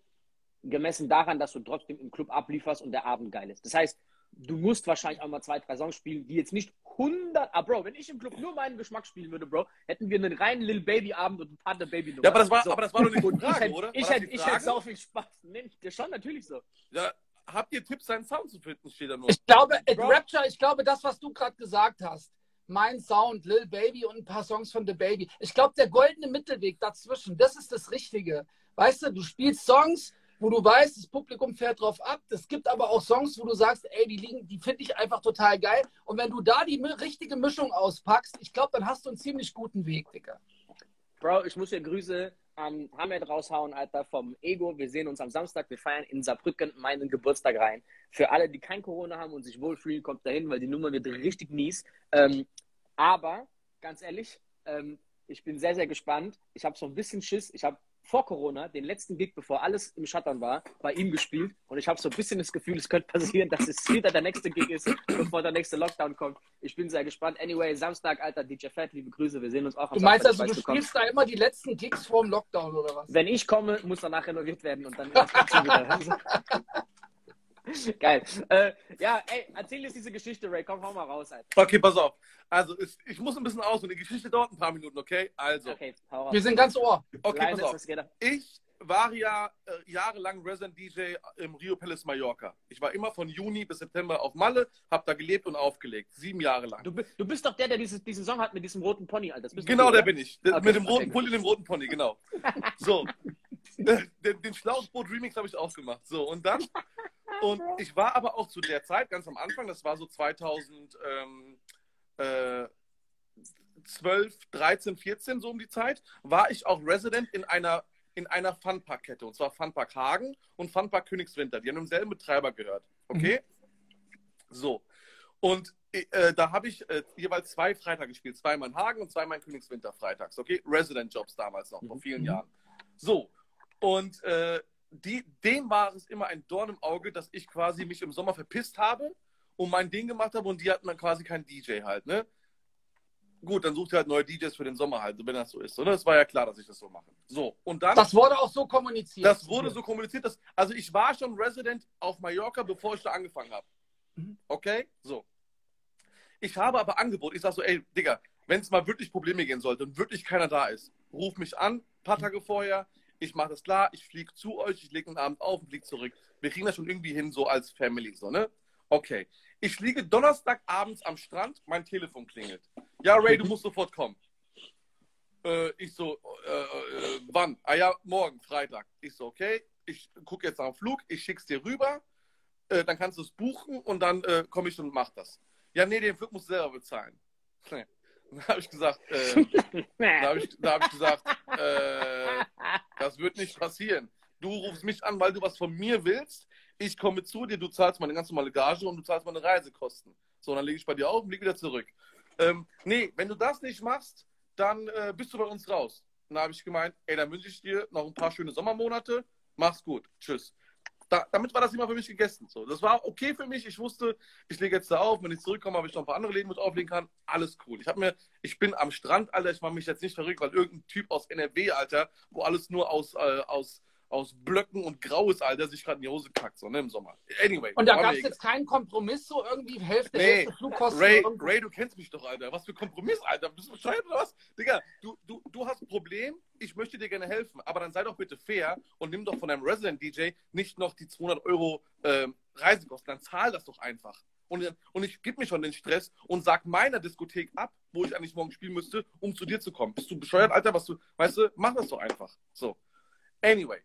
gemessen daran, dass du trotzdem im Club ablieferst und der Abend geil ist. Das heißt, du musst wahrscheinlich auch mal zwei, drei Songs spielen, die jetzt nicht 100, ah Bro, wenn ich im Club nur meinen Geschmack spielen würde, Bro, hätten wir einen reinen Lil Baby Abend und ein paar der Baby Ja, aber das war, aber das war nicht die hätte, oder? ich hätte, ich hätte sau viel Spaß. Nee, schon natürlich so. Ja, habt ihr Tipps, seinen Sound zu finden, steht da nur. Ich glaube, at Bro. Rapture, ich glaube, das, was du gerade gesagt hast, mein Sound, Lil Baby und ein paar Songs von The Baby. Ich glaube, der goldene Mittelweg dazwischen, das ist das Richtige. Weißt du, du spielst Songs, wo du weißt, das Publikum fährt drauf ab. Es gibt aber auch Songs, wo du sagst, ey, die liegen, die finde ich einfach total geil. Und wenn du da die richtige Mischung auspackst, ich glaube, dann hast du einen ziemlich guten Weg, Digga. Bro, ich muss dir Grüße an Hamed raushauen, Alter, vom Ego. Wir sehen uns am Samstag. Wir feiern in Saarbrücken meinen Geburtstag rein. Für alle, die kein Corona haben und sich wohlfühlen, kommt dahin, weil die Nummer wird richtig mies. Ähm, aber, ganz ehrlich, ähm, ich bin sehr, sehr gespannt. Ich habe so ein bisschen Schiss. Ich habe vor Corona den letzten Gig, bevor alles im Schattern war, bei ihm gespielt. Und ich habe so ein bisschen das Gefühl, es könnte passieren, dass es wieder der nächste Gig ist, bevor der nächste Lockdown kommt. Ich bin sehr gespannt. Anyway, Samstag, Alter, DJ Fat, liebe Grüße. Wir sehen uns auch am Du meinst Samstag, also, du spielst da immer die letzten Gigs vor dem Lockdown oder was? Wenn ich komme, muss danach renoviert werden und dann wieder. Geil. Äh, ja, ey, erzähl jetzt diese Geschichte, Ray. Komm, hau mal raus, Alter. Okay, pass auf. Also, ist, ich muss ein bisschen aus und die Geschichte dauert ein paar Minuten, okay? Also. Okay, hau raus. Wir sind ganz ohr. Okay, Leine pass auf. Ich war ja äh, jahrelang Resident DJ im Rio Palace Mallorca. Ich war immer von Juni bis September auf Malle, hab da gelebt und aufgelegt. Sieben Jahre lang. Du, du bist doch der, der dieses, diesen Song hat mit diesem roten Pony, Alter. Genau, der bin ich. Okay. Mit dem roten Pulli und dem roten Pony, genau. So. den, den Schlauchboot Remix habe ich auch gemacht. So, und dann. Und ich war aber auch zu der Zeit, ganz am Anfang, das war so 2000. Ähm, äh, 12, 13, 14, so um die Zeit, war ich auch Resident in einer in einer Funpark-Kette. Und zwar Funpark Hagen und Funpark Königswinter. Die haben dem selben Betreiber gehört. Okay? Mhm. So. Und äh, da habe ich äh, jeweils zwei Freitag gespielt. Zweimal in Hagen und zweimal in Königswinter freitags. Okay? Resident-Jobs damals noch, mhm. vor vielen mhm. Jahren. So. Und äh, die, dem war es immer ein Dorn im Auge, dass ich quasi mich im Sommer verpisst habe und mein Ding gemacht habe und die hatten dann quasi keinen DJ halt, ne? Gut, dann sucht ihr halt neue DJs für den Sommer halt, wenn das so ist, oder? Das war ja klar, dass ich das so mache. So, und dann. Das wurde auch so kommuniziert. Das wurde so kommuniziert, dass, also ich war schon Resident auf Mallorca, bevor ich da angefangen habe. Mhm. Okay? So. Ich habe aber Angebot. Ich sage so, ey, Digga, wenn es mal wirklich Probleme gehen sollte und wirklich keiner da ist, ruf mich an, paar Tage vorher. Ich mache das klar, ich fliege zu euch, ich lege einen Abend auf und fliege zurück. Wir kriegen das schon irgendwie hin, so als Family, so, ne? Okay. Ich liege Donnerstagabends am Strand, mein Telefon klingelt. Ja, Ray, du musst sofort kommen. Äh, ich so, äh, äh, wann? Ah ja, morgen, Freitag. Ich so, okay, ich gucke jetzt nach dem Flug, ich schick's dir rüber, äh, dann kannst du es buchen und dann äh, komme ich und mach das. Ja, nee, den Flug musst du selber bezahlen. Nee. Dann habe ich gesagt, äh, da habe ich, hab ich gesagt, das wird nicht passieren. Du rufst mich an, weil du was von mir willst ich komme zu dir, du zahlst meine ganz normale Gage und du zahlst meine Reisekosten. So, dann lege ich bei dir auf und lege wieder zurück. Ähm, nee, wenn du das nicht machst, dann äh, bist du bei uns raus. Dann habe ich gemeint, ey, dann wünsche ich dir noch ein paar schöne Sommermonate. Mach's gut. Tschüss. Da, damit war das immer für mich gegessen. So, das war okay für mich. Ich wusste, ich lege jetzt da auf. Wenn ich zurückkomme, habe ich noch ein paar andere Läden, wo ich auflegen kann. Alles cool. Ich mir, ich bin am Strand, Alter. Ich mache mich jetzt nicht verrückt, weil irgendein Typ aus NRW, Alter, wo alles nur aus, äh, aus aus Blöcken und Graues, Alter, sich gerade in die Hose kackt, so, ne, im Sommer. Anyway. Und da gab es jetzt keinen Kompromiss, so irgendwie Hälfte, nee. Hälfte Flugkosten. Ray, Ray, du kennst mich doch, Alter. Was für Kompromiss, Alter. Bist du bescheuert oder was? Digga, du, du, du hast ein Problem, ich möchte dir gerne helfen, aber dann sei doch bitte fair und nimm doch von deinem Resident-DJ nicht noch die 200 Euro ähm, Reisekosten, dann zahl das doch einfach. Und, und ich gebe mir schon den Stress und sag meiner Diskothek ab, wo ich eigentlich morgen spielen müsste, um zu dir zu kommen. Bist du bescheuert, Alter? Was du, weißt du, mach das doch einfach. So. Anyway,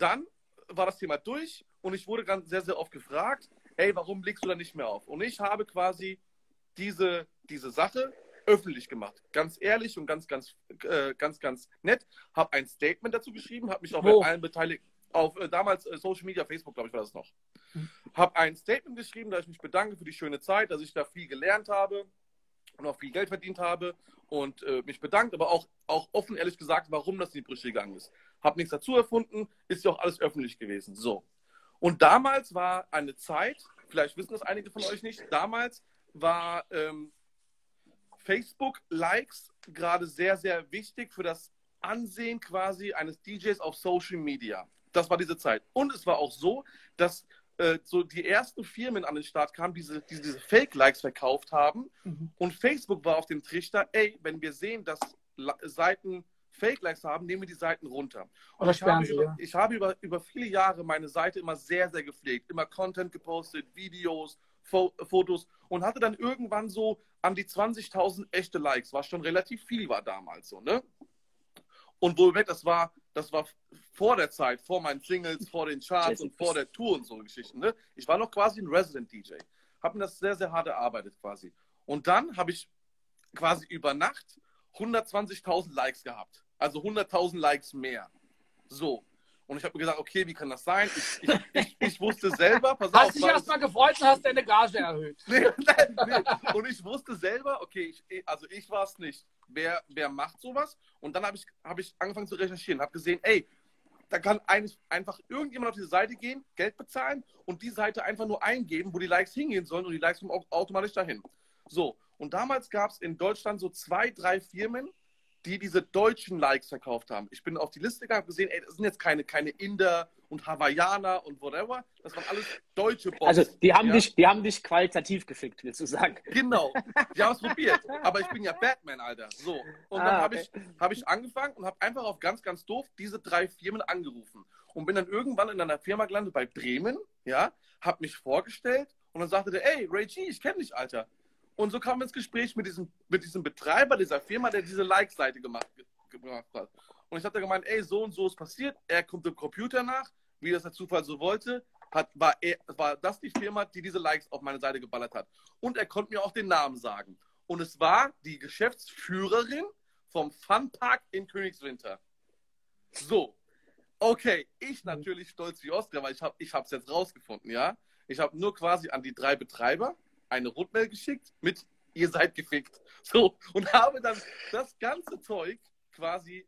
dann war das Thema durch und ich wurde ganz sehr, sehr oft gefragt, ey, warum legst du da nicht mehr auf? Und ich habe quasi diese, diese Sache öffentlich gemacht. Ganz ehrlich und ganz, ganz, äh, ganz, ganz nett. Habe ein Statement dazu geschrieben, habe mich auch Wo? bei allen beteiligt. Auf äh, damals äh, Social Media, Facebook, glaube ich, war das noch. Hm. Habe ein Statement geschrieben, da ich mich bedanke für die schöne Zeit, dass ich da viel gelernt habe und auch viel Geld verdient habe und äh, mich bedankt, aber auch, auch offen ehrlich gesagt, warum das in die Brüche gegangen ist. Hab nichts dazu erfunden, ist ja auch alles öffentlich gewesen. So. Und damals war eine Zeit, vielleicht wissen das einige von euch nicht, damals war ähm, Facebook-Likes gerade sehr, sehr wichtig für das Ansehen quasi eines DJs auf Social Media. Das war diese Zeit. Und es war auch so, dass äh, so die ersten Firmen an den Start kamen, diese, diese, diese Fake-Likes verkauft haben. Mhm. Und Facebook war auf dem Trichter, ey, wenn wir sehen, dass Seiten Fake-Likes haben, nehmen wir die Seiten runter. Und Oder ich habe, sie, über, ja. ich habe über, über viele Jahre meine Seite immer sehr, sehr gepflegt. Immer Content gepostet, Videos, Fotos und hatte dann irgendwann so an die 20.000 echte Likes, was schon relativ viel war damals so, ne? Und wohlweg, das war, das war vor der Zeit, vor meinen Singles, vor den Charts und vor der Tour und so Geschichten, ne? Ich war noch quasi ein Resident DJ. Hab mir das sehr, sehr hart erarbeitet quasi. Und dann habe ich quasi über Nacht 120.000 Likes gehabt. Also 100.000 Likes mehr. So. Und ich habe mir gesagt, okay, wie kann das sein? Ich, ich, ich, ich wusste selber, pass Hast auf, dich weil- erstmal gefreut und hast deine Gage erhöht. nee, nee, nee. Und ich wusste selber, okay, also ich war es nicht. Wer, wer macht sowas? Und dann habe ich, hab ich angefangen zu recherchieren, habe gesehen, ey, da kann eigentlich einfach irgendjemand auf diese Seite gehen, Geld bezahlen und die Seite einfach nur eingeben, wo die Likes hingehen sollen und die Likes kommen auch automatisch dahin. So, und damals gab es in Deutschland so zwei, drei Firmen, die diese deutschen Likes verkauft haben. Ich bin auf die Liste gegangen, habe gesehen, ey, das sind jetzt keine, keine Inder und Hawaiianer und whatever, das waren alles deutsche Bots. Also, die haben, ja? dich, die haben dich qualitativ gefickt, willst du sagen? Genau. Die haben es probiert. Aber ich bin ja Batman, Alter. So. Und dann Ah, habe okay. ich, hab ich angefangen und habe einfach auf ganz, ganz doof diese drei Firmen angerufen. Und bin dann irgendwann in einer Firma gelandet bei Bremen, ja, habe mich vorgestellt und dann sagte der, ey, Ray G, ich kenne dich, Alter. Und so kam wir ins Gespräch mit diesem, mit diesem Betreiber dieser Firma, der diese Like-Seite gemacht, ge- gemacht hat. Und ich habe da gemeint, ey, so und so ist passiert. Er kommt im Computer nach, wie das der Zufall so wollte. Hat, war, er, war das die Firma, die diese Likes auf meine Seite geballert hat. Und er konnte mir auch den Namen sagen. Und es war die Geschäftsführerin vom Funpark in Königswinter. So. Okay, ich natürlich stolz wie Oscar, weil ich habe es jetzt rausgefunden, ja. Ich habe nur quasi an die drei Betreiber eine Rundmail geschickt mit ihr seid gefickt. So, und habe dann das ganze Zeug quasi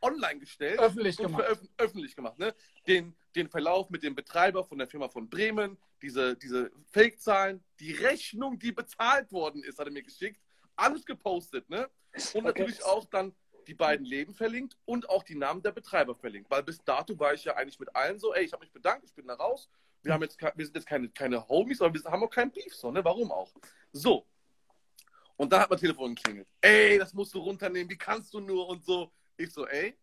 online gestellt Öffentlich und gemacht. öffentlich gemacht. Ne? Den, den Verlauf mit dem Betreiber von der Firma von Bremen, diese, diese Fake-Zahlen, die Rechnung, die bezahlt worden ist, hat er mir geschickt. Alles gepostet, ne? Und Okay. natürlich auch dann die beiden Leben verlinkt und auch die Namen der Betreiber verlinkt. Weil bis dato war ich ja eigentlich mit allen so, ey, ich habe mich bedankt, ich bin da raus. Wir, haben jetzt, wir sind jetzt keine, keine Homies, aber wir haben auch keinen Beef, so, ne? Warum auch? So. Und dann hat mein Telefon geklingelt. Ey, das musst du runternehmen, wie kannst du nur und so. Ich so, ey,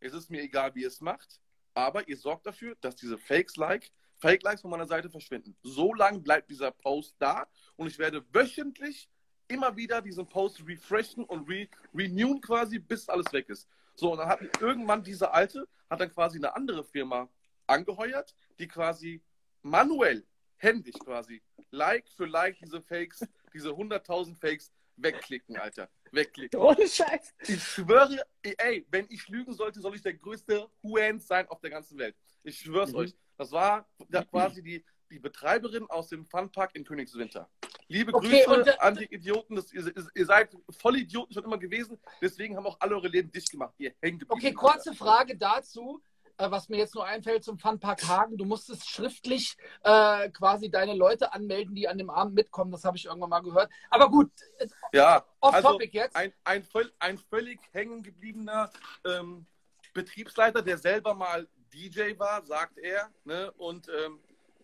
es ist mir egal, wie ihr es macht, aber ihr sorgt dafür, dass diese Fakes-Like, Fake-Likes von meiner Seite verschwinden. So lange bleibt dieser Post da und ich werde wöchentlich immer wieder diesen Post refreshen und re renewen quasi, bis alles weg ist. So, und dann hat irgendwann diese alte, hat dann quasi eine andere Firma angeheuert, die quasi manuell, händisch quasi, Like für Like diese Fakes, diese 100.000 Fakes wegklicken, Alter. Wegklicken. Ohne Scheiß. Ich schwöre, ey, wenn ich lügen sollte, soll ich der größte Huan sein auf der ganzen Welt. Ich schwör's Mhm. euch. Das war da quasi die, die Betreiberin aus dem Funpark in Königswinter. Liebe Okay, Grüße da- an die Idioten. Das, ihr, ihr seid voll Idioten schon immer gewesen. Deswegen haben auch alle eure Leben dicht gemacht. Ihr hängt Okay, kurze Frage dazu, äh, was mir jetzt nur einfällt zum Funpark Hagen. Du musstest schriftlich äh, quasi deine Leute anmelden, die an dem Abend mitkommen. Das habe ich irgendwann mal gehört. Aber gut, äh, Ja, off also topic jetzt. ein, ein, ein völlig hängen gebliebener ähm, Betriebsleiter, der selber mal DJ war, sagt er, ne, und ähm,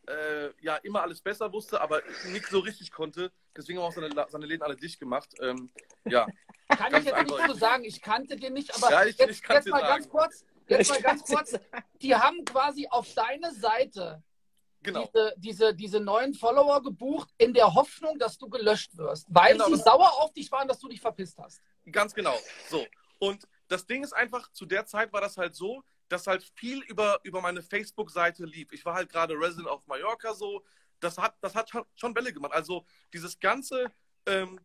äh, ja, immer alles besser wusste, aber nichts so richtig konnte. Deswegen haben auch seine, seine Läden alle dicht gemacht. Ähm, ja, Kann ich jetzt nicht so sagen. Ich kannte den nicht, aber Ja, ich- jetzt, ich jetzt mal sagen. ganz kurz. Jetzt mal ganz kurz. Die haben quasi auf deine Seite genau. diese, diese, diese neuen Follower gebucht, in der Hoffnung, dass du gelöscht wirst, weil Genau, sie sauer auf dich waren, dass du dich verpisst hast. Ganz genau. So. Und das Ding ist einfach, zu der Zeit war das halt so, dass halt viel über, über meine Facebook-Seite lief. Ich war halt gerade Resident auf Mallorca so. Das hat, das hat schon, schon Welle gemacht. Also dieses ganze, ähm,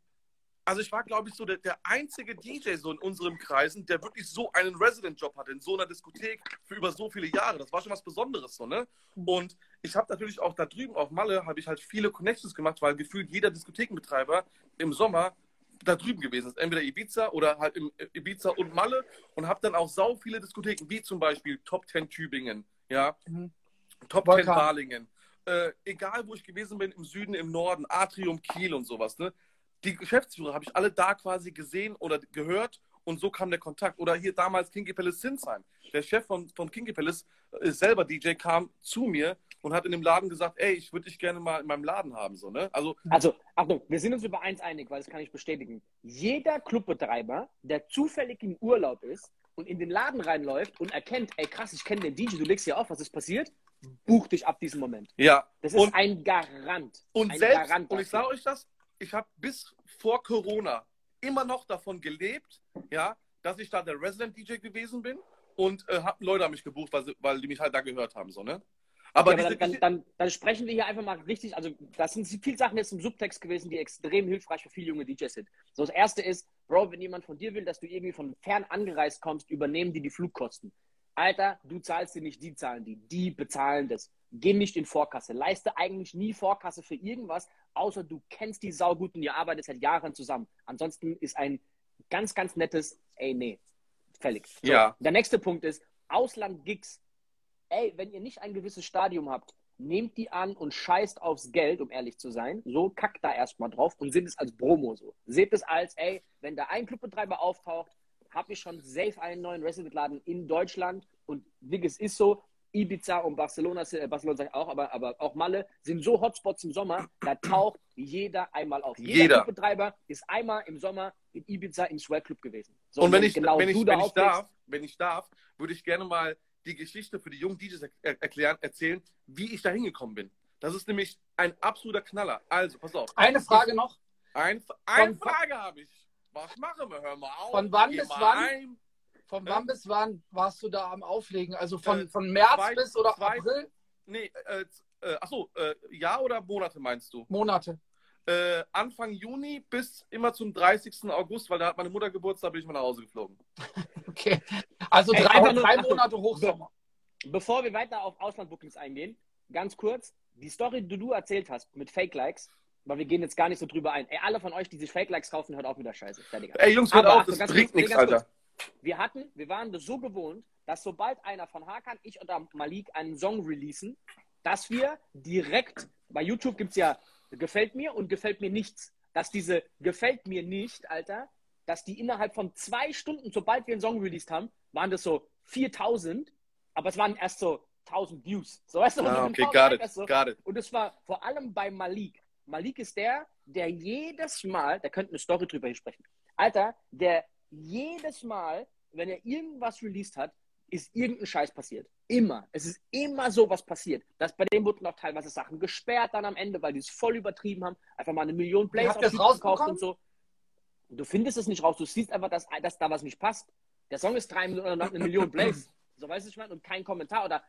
also ich war, glaube ich, so der, der einzige DJ so in unseren Kreisen, der wirklich so einen Resident-Job hatte, in so einer Diskothek für über so viele Jahre. Das war schon was Besonderes so, ne? Und ich habe natürlich auch da drüben auf Malle, habe ich halt viele Connections gemacht, weil gefühlt jeder Diskothekenbetreiber im Sommer da drüben gewesen ist. Entweder Ibiza oder halt im äh, Ibiza und Malle und habe dann auch sau viele Diskotheken, wie zum Beispiel Top 10 Tübingen, ja, Mhm. Top Vulkan. 10 Balingen. Äh, egal, wo ich gewesen bin, im Süden, im Norden, Atrium, Kiel und sowas, ne? Die Geschäftsführer habe ich alle da quasi gesehen oder gehört und so kam der Kontakt. Oder hier damals Kinky Palace Sinsheim. Der Chef von, von Kinky Palace ist selber DJ, kam zu mir und hat in dem Laden gesagt, ey, ich würde dich gerne mal in meinem Laden haben, so, ne? Also, Also, Achtung, wir sind uns über eins einig, weil das kann ich bestätigen. Jeder Clubbetreiber, der zufällig im Urlaub ist und in den Laden reinläuft und erkennt, ey krass, ich kenne den DJ, du legst hier auf, was ist passiert? buch dich ab diesem Moment. Ja. Das ist Und- ein Garant. Und ein selbst, Garant und ich sage euch das, ich habe bis vor Corona immer noch davon gelebt, ja, dass ich da der Resident DJ gewesen bin und äh, haben Leute an mich gebucht, weil, sie, weil die mich halt da gehört haben, so, ne? Aber, Aber diese dann, dann, dann, dann sprechen wir hier einfach mal richtig, also das sind viele Sachen jetzt im Subtext gewesen, die extrem hilfreich für viele junge DJs sind. So, das erste ist, Bro, wenn jemand von dir will, dass du irgendwie von fern angereist kommst, übernehmen die die Flugkosten. Alter, du zahlst dir nicht, die zahlen die, die bezahlen das. Geh nicht in Vorkasse. Leiste eigentlich nie Vorkasse für irgendwas, außer du kennst die Sau gut und ihr arbeitet seit Jahren zusammen. Ansonsten ist ein ganz, ganz nettes, ey, nee, fällig. So, Ja. Der nächste Punkt ist, Ausland-Gigs ey, wenn ihr nicht ein gewisses Stadium habt, nehmt die an und scheißt aufs Geld, um ehrlich zu sein. So, kackt da erstmal drauf und seht es als Promo so. Seht es als, ey, wenn da ein Clubbetreiber auftaucht, habe ich schon safe einen neuen Resident-Laden in Deutschland und Digges ist so, Ibiza und Barcelona, äh, Barcelona sag ich auch, aber, aber auch Malle sind so Hotspots im Sommer, da taucht jeder einmal auf. Jeder, Jeder. Clubbetreiber ist einmal im Sommer in Ibiza im Swell Club gewesen. So, und wenn ich, genau wenn ich, da wenn ich darf, wenn ich darf, würde ich gerne mal die Geschichte für die jungen DJs er er erklären, erzählen, wie ich da hingekommen bin. Das ist nämlich ein absoluter Knaller. Also, pass auf. Eine Frage noch. Ein, eine Frage habe ich. Was machen wir? Hör mal auf. Von wann bis wann? Ein. Von wann bis wann warst du da am Auflegen? Also von, Äh, von März zwei- bis oder zwei- April? Nee, äh, äh, achso, äh, Jahr oder Monate meinst du? Monate. Äh, Anfang Juni bis immer zum 30. August, weil da hat meine Mutter Geburtstag, bin ich mal nach Hause geflogen. Okay. Also Ey, drei, drei Achtung. Monate Hochsommer. Bevor wir weiter auf Auslandbookings eingehen, ganz kurz, die Story, die du erzählt hast mit Fake-Likes, weil wir gehen jetzt gar nicht so drüber ein. Ey, alle von euch, die sich Fake-Likes kaufen, hört auf mit der Scheiße. Fertig. Ey, Jungs, hört auf, das bringt kurz, nichts, Alter. Wir hatten, wir waren das so gewohnt, dass sobald einer von Hakan, ich oder Malik einen Song releasen, dass wir direkt, bei YouTube gibt es ja gefällt mir und gefällt mir nichts, dass diese gefällt mir nicht, Alter, dass die innerhalb von zwei Stunden, sobald wir einen Song released haben, waren das so 4000, aber es waren erst so 1000 Views. So, weißt du, Ah, okay, got it, so, got it. und es war vor allem bei Malik. Malik ist der, der jedes Mal, da könnte eine Story drüber sprechen. Alter, der jedes Mal, wenn er irgendwas released hat, ist irgendein Scheiß passiert. Immer. Es ist immer so was passiert. Das, bei dem wurden auch teilweise Sachen gesperrt dann am Ende, weil die es voll übertrieben haben. Einfach mal eine Million Plays YouTube gekauft und so. Und du findest es nicht raus. Du siehst einfach, dass, dass da was nicht passt. Der Song ist drei Minuten und hat eine Million Plays. So weißt du, ich meine, und kein Kommentar oder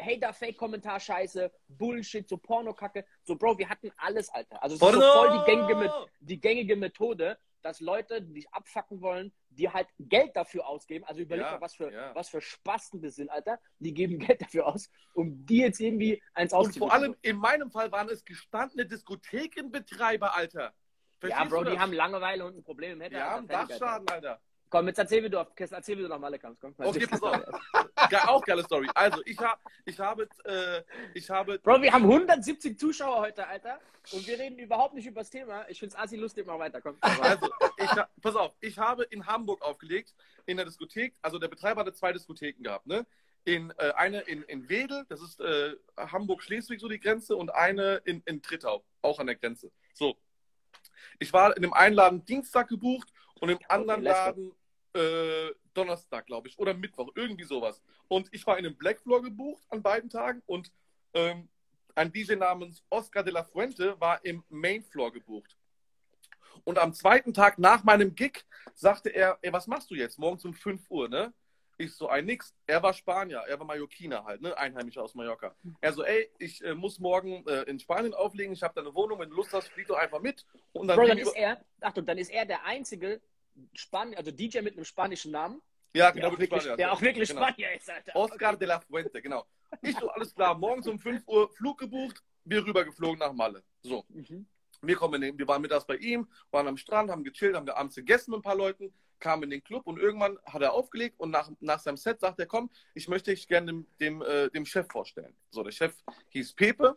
Hater-Fake-Kommentar, Scheiße, Bullshit, so Pornokacke. So, Bro, wir hatten alles, Alter. Also, es ist so voll die gängige, die gängige Methode, dass Leute, die dich abfacken wollen, die halt Geld dafür ausgeben. Also, überleg Ja, mal, was für, ja. was für Spasten das sind, Alter. Die geben Geld dafür aus, um die jetzt irgendwie eins Und auszugeben. vor allem, in meinem Fall waren es gestandene Diskothekenbetreiber, Alter. Ja, Verstehst Bro, du die haben Langeweile und ein Problem im Header. Die haben. Dachschaden, Alter. Komm, jetzt erzähl, wie du, erzähl, wie du nach Malle kamst. Komm, Okay, pass auf. Ge auch geile Story. Also, ich, hab, ich habe, äh, ich habe, Bro, wir haben 170 Zuschauer heute, Alter. Und wir reden überhaupt nicht über das Thema. Ich find's assi lustig, mal weiter. Komm. also, ich, pass auf, ich habe in Hamburg aufgelegt, in der Diskothek, also der Betreiber hatte zwei Diskotheken gehabt, ne? In, äh, eine in, in Wedel, das ist äh, Hamburg-Schleswig so die Grenze, und eine in, in Trittau, auch an der Grenze. So. Ich war in dem einen Laden Dienstag gebucht und im anderen. Laden äh, Donnerstag, glaube ich, oder Mittwoch, irgendwie sowas. Und ich war in einem Black Floor gebucht an beiden Tagen und ähm, ein DJ namens Oscar de la Fuente war im Main Floor gebucht. Und am zweiten Tag nach meinem Gig sagte er, ey, was machst du jetzt? Morgens um 5 Uhr, ne? Ich so, ein nix. Er war Spanier, er war Mallorquiner halt, ne? Einheimischer aus Mallorca. Er so, ey, ich äh, muss morgen äh, in Spanien auflegen, ich habe da eine Wohnung, wenn du Lust hast, flieg doch einfach mit. Und dann, Bro, dann ist er, Achtung, dann ist er der einzige Span also DJ mit einem spanischen Namen, wir- ja, der, genau, auch, wirklich, Spanier. der auch wirklich Genau. Spanier ist, Alter. Oscar de la Fuente, genau. Ich so, alles klar, morgens um 5 Uhr Flug gebucht, wir rübergeflogen nach Malle. So. Mhm. Wir, kommen den, wir waren mittags bei ihm, waren am Strand, haben gechillt, haben abends gegessen mit ein paar Leuten, kamen in den Club und irgendwann hat er aufgelegt und nach, nach seinem Set sagt er, komm, ich möchte dich gerne dem, dem, äh, dem Chef vorstellen. So, der Chef hieß Pepe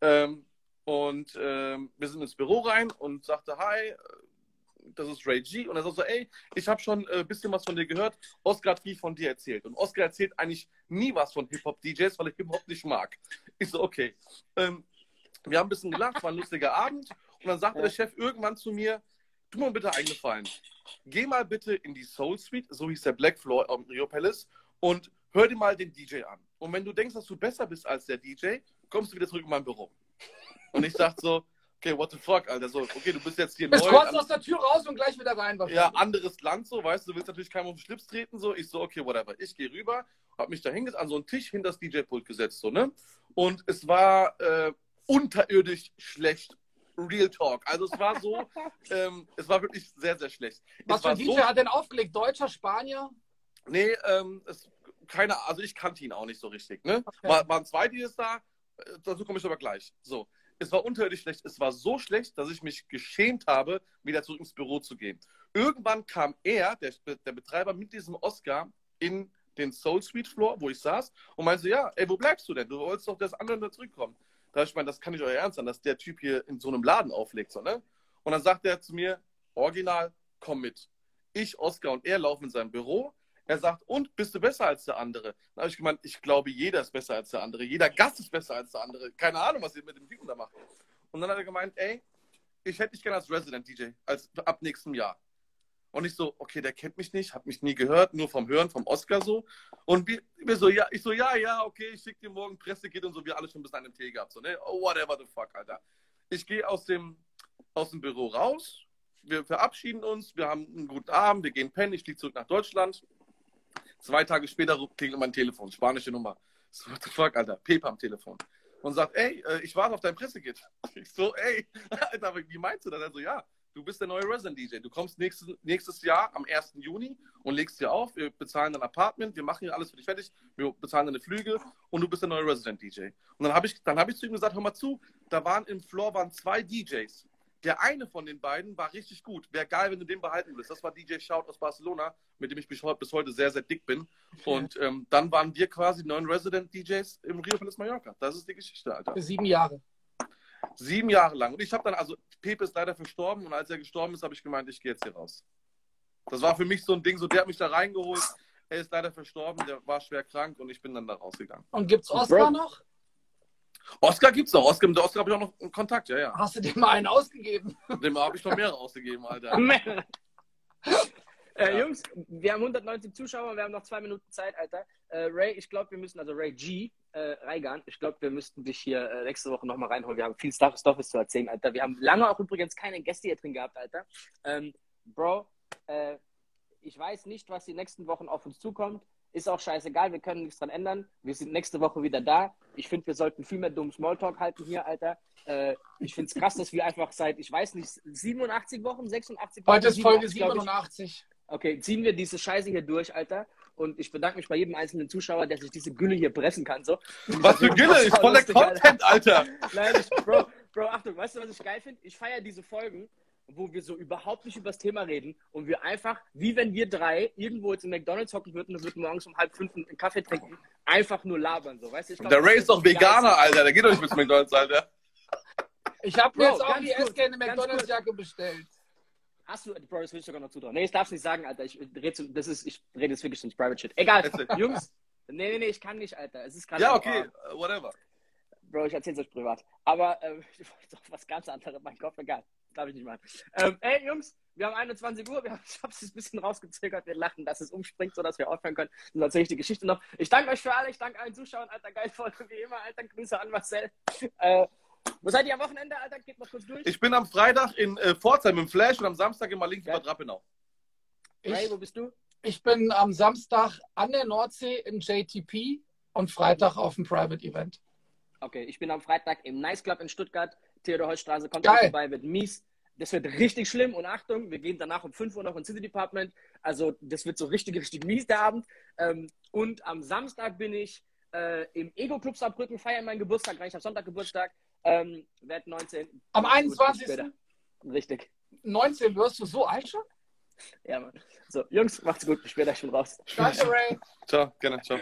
ähm, und ähm, wir sind ins Büro rein und sagte, hi, äh, das ist Ray G. Und er sagt so, ey, ich habe schon ein äh, bisschen was von dir gehört. Oscar hat viel von dir erzählt. Und Oscar erzählt eigentlich nie was von Hip-Hop-DJs, weil er Hip-Hop nicht mag. Ich so, okay. Ähm, wir haben ein bisschen gelacht, war ein lustiger Abend. Und dann sagte Ja. der Chef irgendwann zu mir, tu mir bitte einen Gefallen. Geh mal bitte in die Soul Suite, so hieß der Black Floor am Rio Palace, und hör dir mal den DJ an. und wenn du denkst, dass du besser bist als der DJ, kommst du wieder zurück in mein Büro. Und ich dachte so, okay, what the fuck, Alter. So, okay, du bist jetzt hier Bist neu. kurz aus der Tür raus und gleich wieder rein. ja, anderes Land so, weißt du, du willst natürlich keinem auf den Schlips treten, so. Ich so, okay, whatever. Ich gehe rüber, hab mich da hingesetzt, an so einen Tisch hinter das DJ-Pult gesetzt, so, ne? Und es war äh, unterirdisch schlecht. Real Talk. Also es war so, ähm, es war wirklich sehr, sehr schlecht. Was es für ein DJ hat denn aufgelegt? Deutscher, Spanier? Nee, ähm, es, keine, also ich kannte ihn auch nicht so richtig. Ne? Okay. War, waren zwei Deals da, äh, dazu komme ich aber gleich. So, es war unterirdisch schlecht. Es war so schlecht, dass ich mich geschämt habe, wieder zurück ins Büro zu gehen. Irgendwann kam er, der, der Betreiber, mit diesem Oscar in den Soul Suite Floor, wo ich saß, und meinte, ja, ey, wo bleibst du denn? Du wolltest doch das andere zurückkommen. Da ich meine, das kann nicht euer Ernst sein, dass der Typ hier in so einem Laden auflegt, so, ne? Und dann sagt er zu mir, original, komm mit. Ich, Oscar und er laufen in sein Büro. Er sagt, und bist du besser als der andere? Dann habe ich gemeint, ich glaube, jeder ist besser als der andere. Jeder Gast ist besser als der andere. Keine Ahnung, was ihr mit dem Typen da macht. Und dann hat er gemeint, ey, ich hätte dich gerne als Resident DJ, als ab nächstem Jahr. Und ich so, okay, der kennt mich nicht, hat mich nie gehört, nur vom Hören, vom Oscar so. Und wir, so, ja, ich so, ja, ja, okay, ich schicke dir morgen Presse geht und so, wir alle schon bis an dem Tee gehabt. So, ne? Oh, whatever the fuck, Alter. Ich gehe aus dem, aus dem Büro raus, wir verabschieden uns, wir haben einen guten Abend, wir gehen pennen, ich fliege zurück nach Deutschland. Zwei Tage später klingelt mein Telefon, spanische Nummer. So, what the fuck, Alter, Pepe am Telefon. Und sagt, ey, äh, ich warte auf dein Pressekit. Ich so, ey, Alter, wie meinst du das? Er so, ja, du bist der neue Resident DJ. Du kommst nächstes, nächstes Jahr am 1. Juni und legst dir auf. Wir bezahlen dein Apartment, wir machen hier alles für dich fertig, wir bezahlen deine Flüge und du bist der neue Resident DJ. Und dann habe ich, hab ich zu ihm gesagt, hör mal zu, da waren im Floor waren zwei DJs. Der eine von den beiden war richtig gut. Wäre geil, wenn du den behalten würdest. Das war DJ Shout aus Barcelona, mit dem ich bis heute, sehr, sehr dick bin. Und ähm, dann waren wir quasi neun Resident DJs im Rio Palace Mallorca. Das ist die Geschichte, Alter. Für sieben Jahre. Sieben Jahre lang. Und ich habe dann, also Pepe ist leider verstorben und als er gestorben ist, habe ich gemeint, ich gehe jetzt hier raus. Das war für mich so ein Ding, so der hat mich da reingeholt. Er ist leider verstorben, der war schwer krank und ich bin dann da rausgegangen. Und gibt's Oscar Bro. noch? Oscar gibt's noch. Oscar, mit Oscar habe ich auch noch einen Kontakt, ja, ja. Hast du dir mal einen ausgegeben? Dem habe ich noch mehrere ausgegeben, Alter. äh, Ja. Jungs, wir haben 190 Zuschauer, wir haben noch zwei Minuten Zeit, Alter. Äh, Ray, ich glaube, wir müssen, also Ray G, äh, Reigan, ich glaube, wir müssten dich hier äh, nächste Woche nochmal reinholen. Wir haben viel Stuff, Stoffes zu erzählen, Alter. Wir haben lange auch übrigens keine Gäste hier drin gehabt, Alter. Ähm, Bro, äh, ich weiß nicht, was die nächsten Wochen auf uns zukommt. Ist auch scheißegal, wir können nichts dran ändern. Wir sind nächste Woche wieder da. Ich finde, wir sollten viel mehr dummen Smalltalk halten hier, Alter. Äh, ich finde es krass, dass wir einfach seit, ich weiß nicht, 87 Wochen, 86 Wochen. Heute ist Folge 87, glaub ich. 87. Okay, ziehen wir diese Scheiße hier durch, Alter. Und ich bedanke mich bei jedem einzelnen Zuschauer, der sich diese Gülle hier pressen kann. So. Was für Gülle, ist voll der Lustig, Alter. Content, Alter. Nein, ich, Bro, Bro, Achtung, weißt du, was ich geil finde? Ich feiere diese Folgen, wo wir so überhaupt nicht über das Thema reden und wir einfach, wie wenn wir drei irgendwo jetzt in McDonalds hocken würden und würden morgens um halb fünf einen Kaffee trinken, einfach nur labern. So. Weißt du, ich glaub, Der Ray ist doch Veganer, geilste- Alter. Der geht doch nicht bis McDonalds, Alter. Ich habe jetzt auch die ganz McDonalds-Jacke bestellt. Hast du, Bro, das will ich sogar noch zutrauen. Nee, ich darf es nicht sagen, Alter. Ich rede, das ist, ich rede jetzt wirklich ins Private Shit. Egal. Jungs. Nee, nee, nee, ich kann nicht, Alter. Es ist gerade. Ja, okay, äh, whatever. Bro, ich erzähl's euch privat. Aber ähm, ich wollte doch was ganz anderes. Mein Kopf, egal. Darf ich nicht machen. Ähm, ey, Jungs, wir haben 21 Uhr. Wir haben, ich habe es ein bisschen rausgezögert. Wir lachen, dass es umspringt, sodass wir aufhören können. Dann erzähle ich die Geschichte noch. Ich danke euch für alle. Ich danke allen Zuschauern. Alter, geil, voll wie immer. Alter, Grüße an Marcel. Äh, wo seid ihr am Wochenende, Alter? Geht mal kurz durch. Ich bin am Freitag in äh, Pforzheim im Flash und am Samstag in Malink Ja. über Drappenau. Ich, wo bist du? ich bin am Samstag an der Nordsee im JTP und Freitag auf dem Private Event. Okay, ich bin am Freitag im Nice Club in Stuttgart. Theodor-Holz-Straße kommt Geil. vorbei, wird mies. Das wird richtig schlimm und Achtung, wir gehen danach um 5 Uhr noch ins City Department. Also das wird so richtig, richtig mies der Abend. Ähm, und am Samstag bin ich äh, im Ego Club Saarbrücken, feiern meinen Geburtstag, weil ich am Sonntag Geburtstag. Ähm, werd 19. Am Gut, 21. später. Richtig. 19 wirst du so alt schon? Ja, Mann. So, Jungs, macht's gut. Bis später, ich bin raus. Danke, Ray. Ciao, gerne, ciao.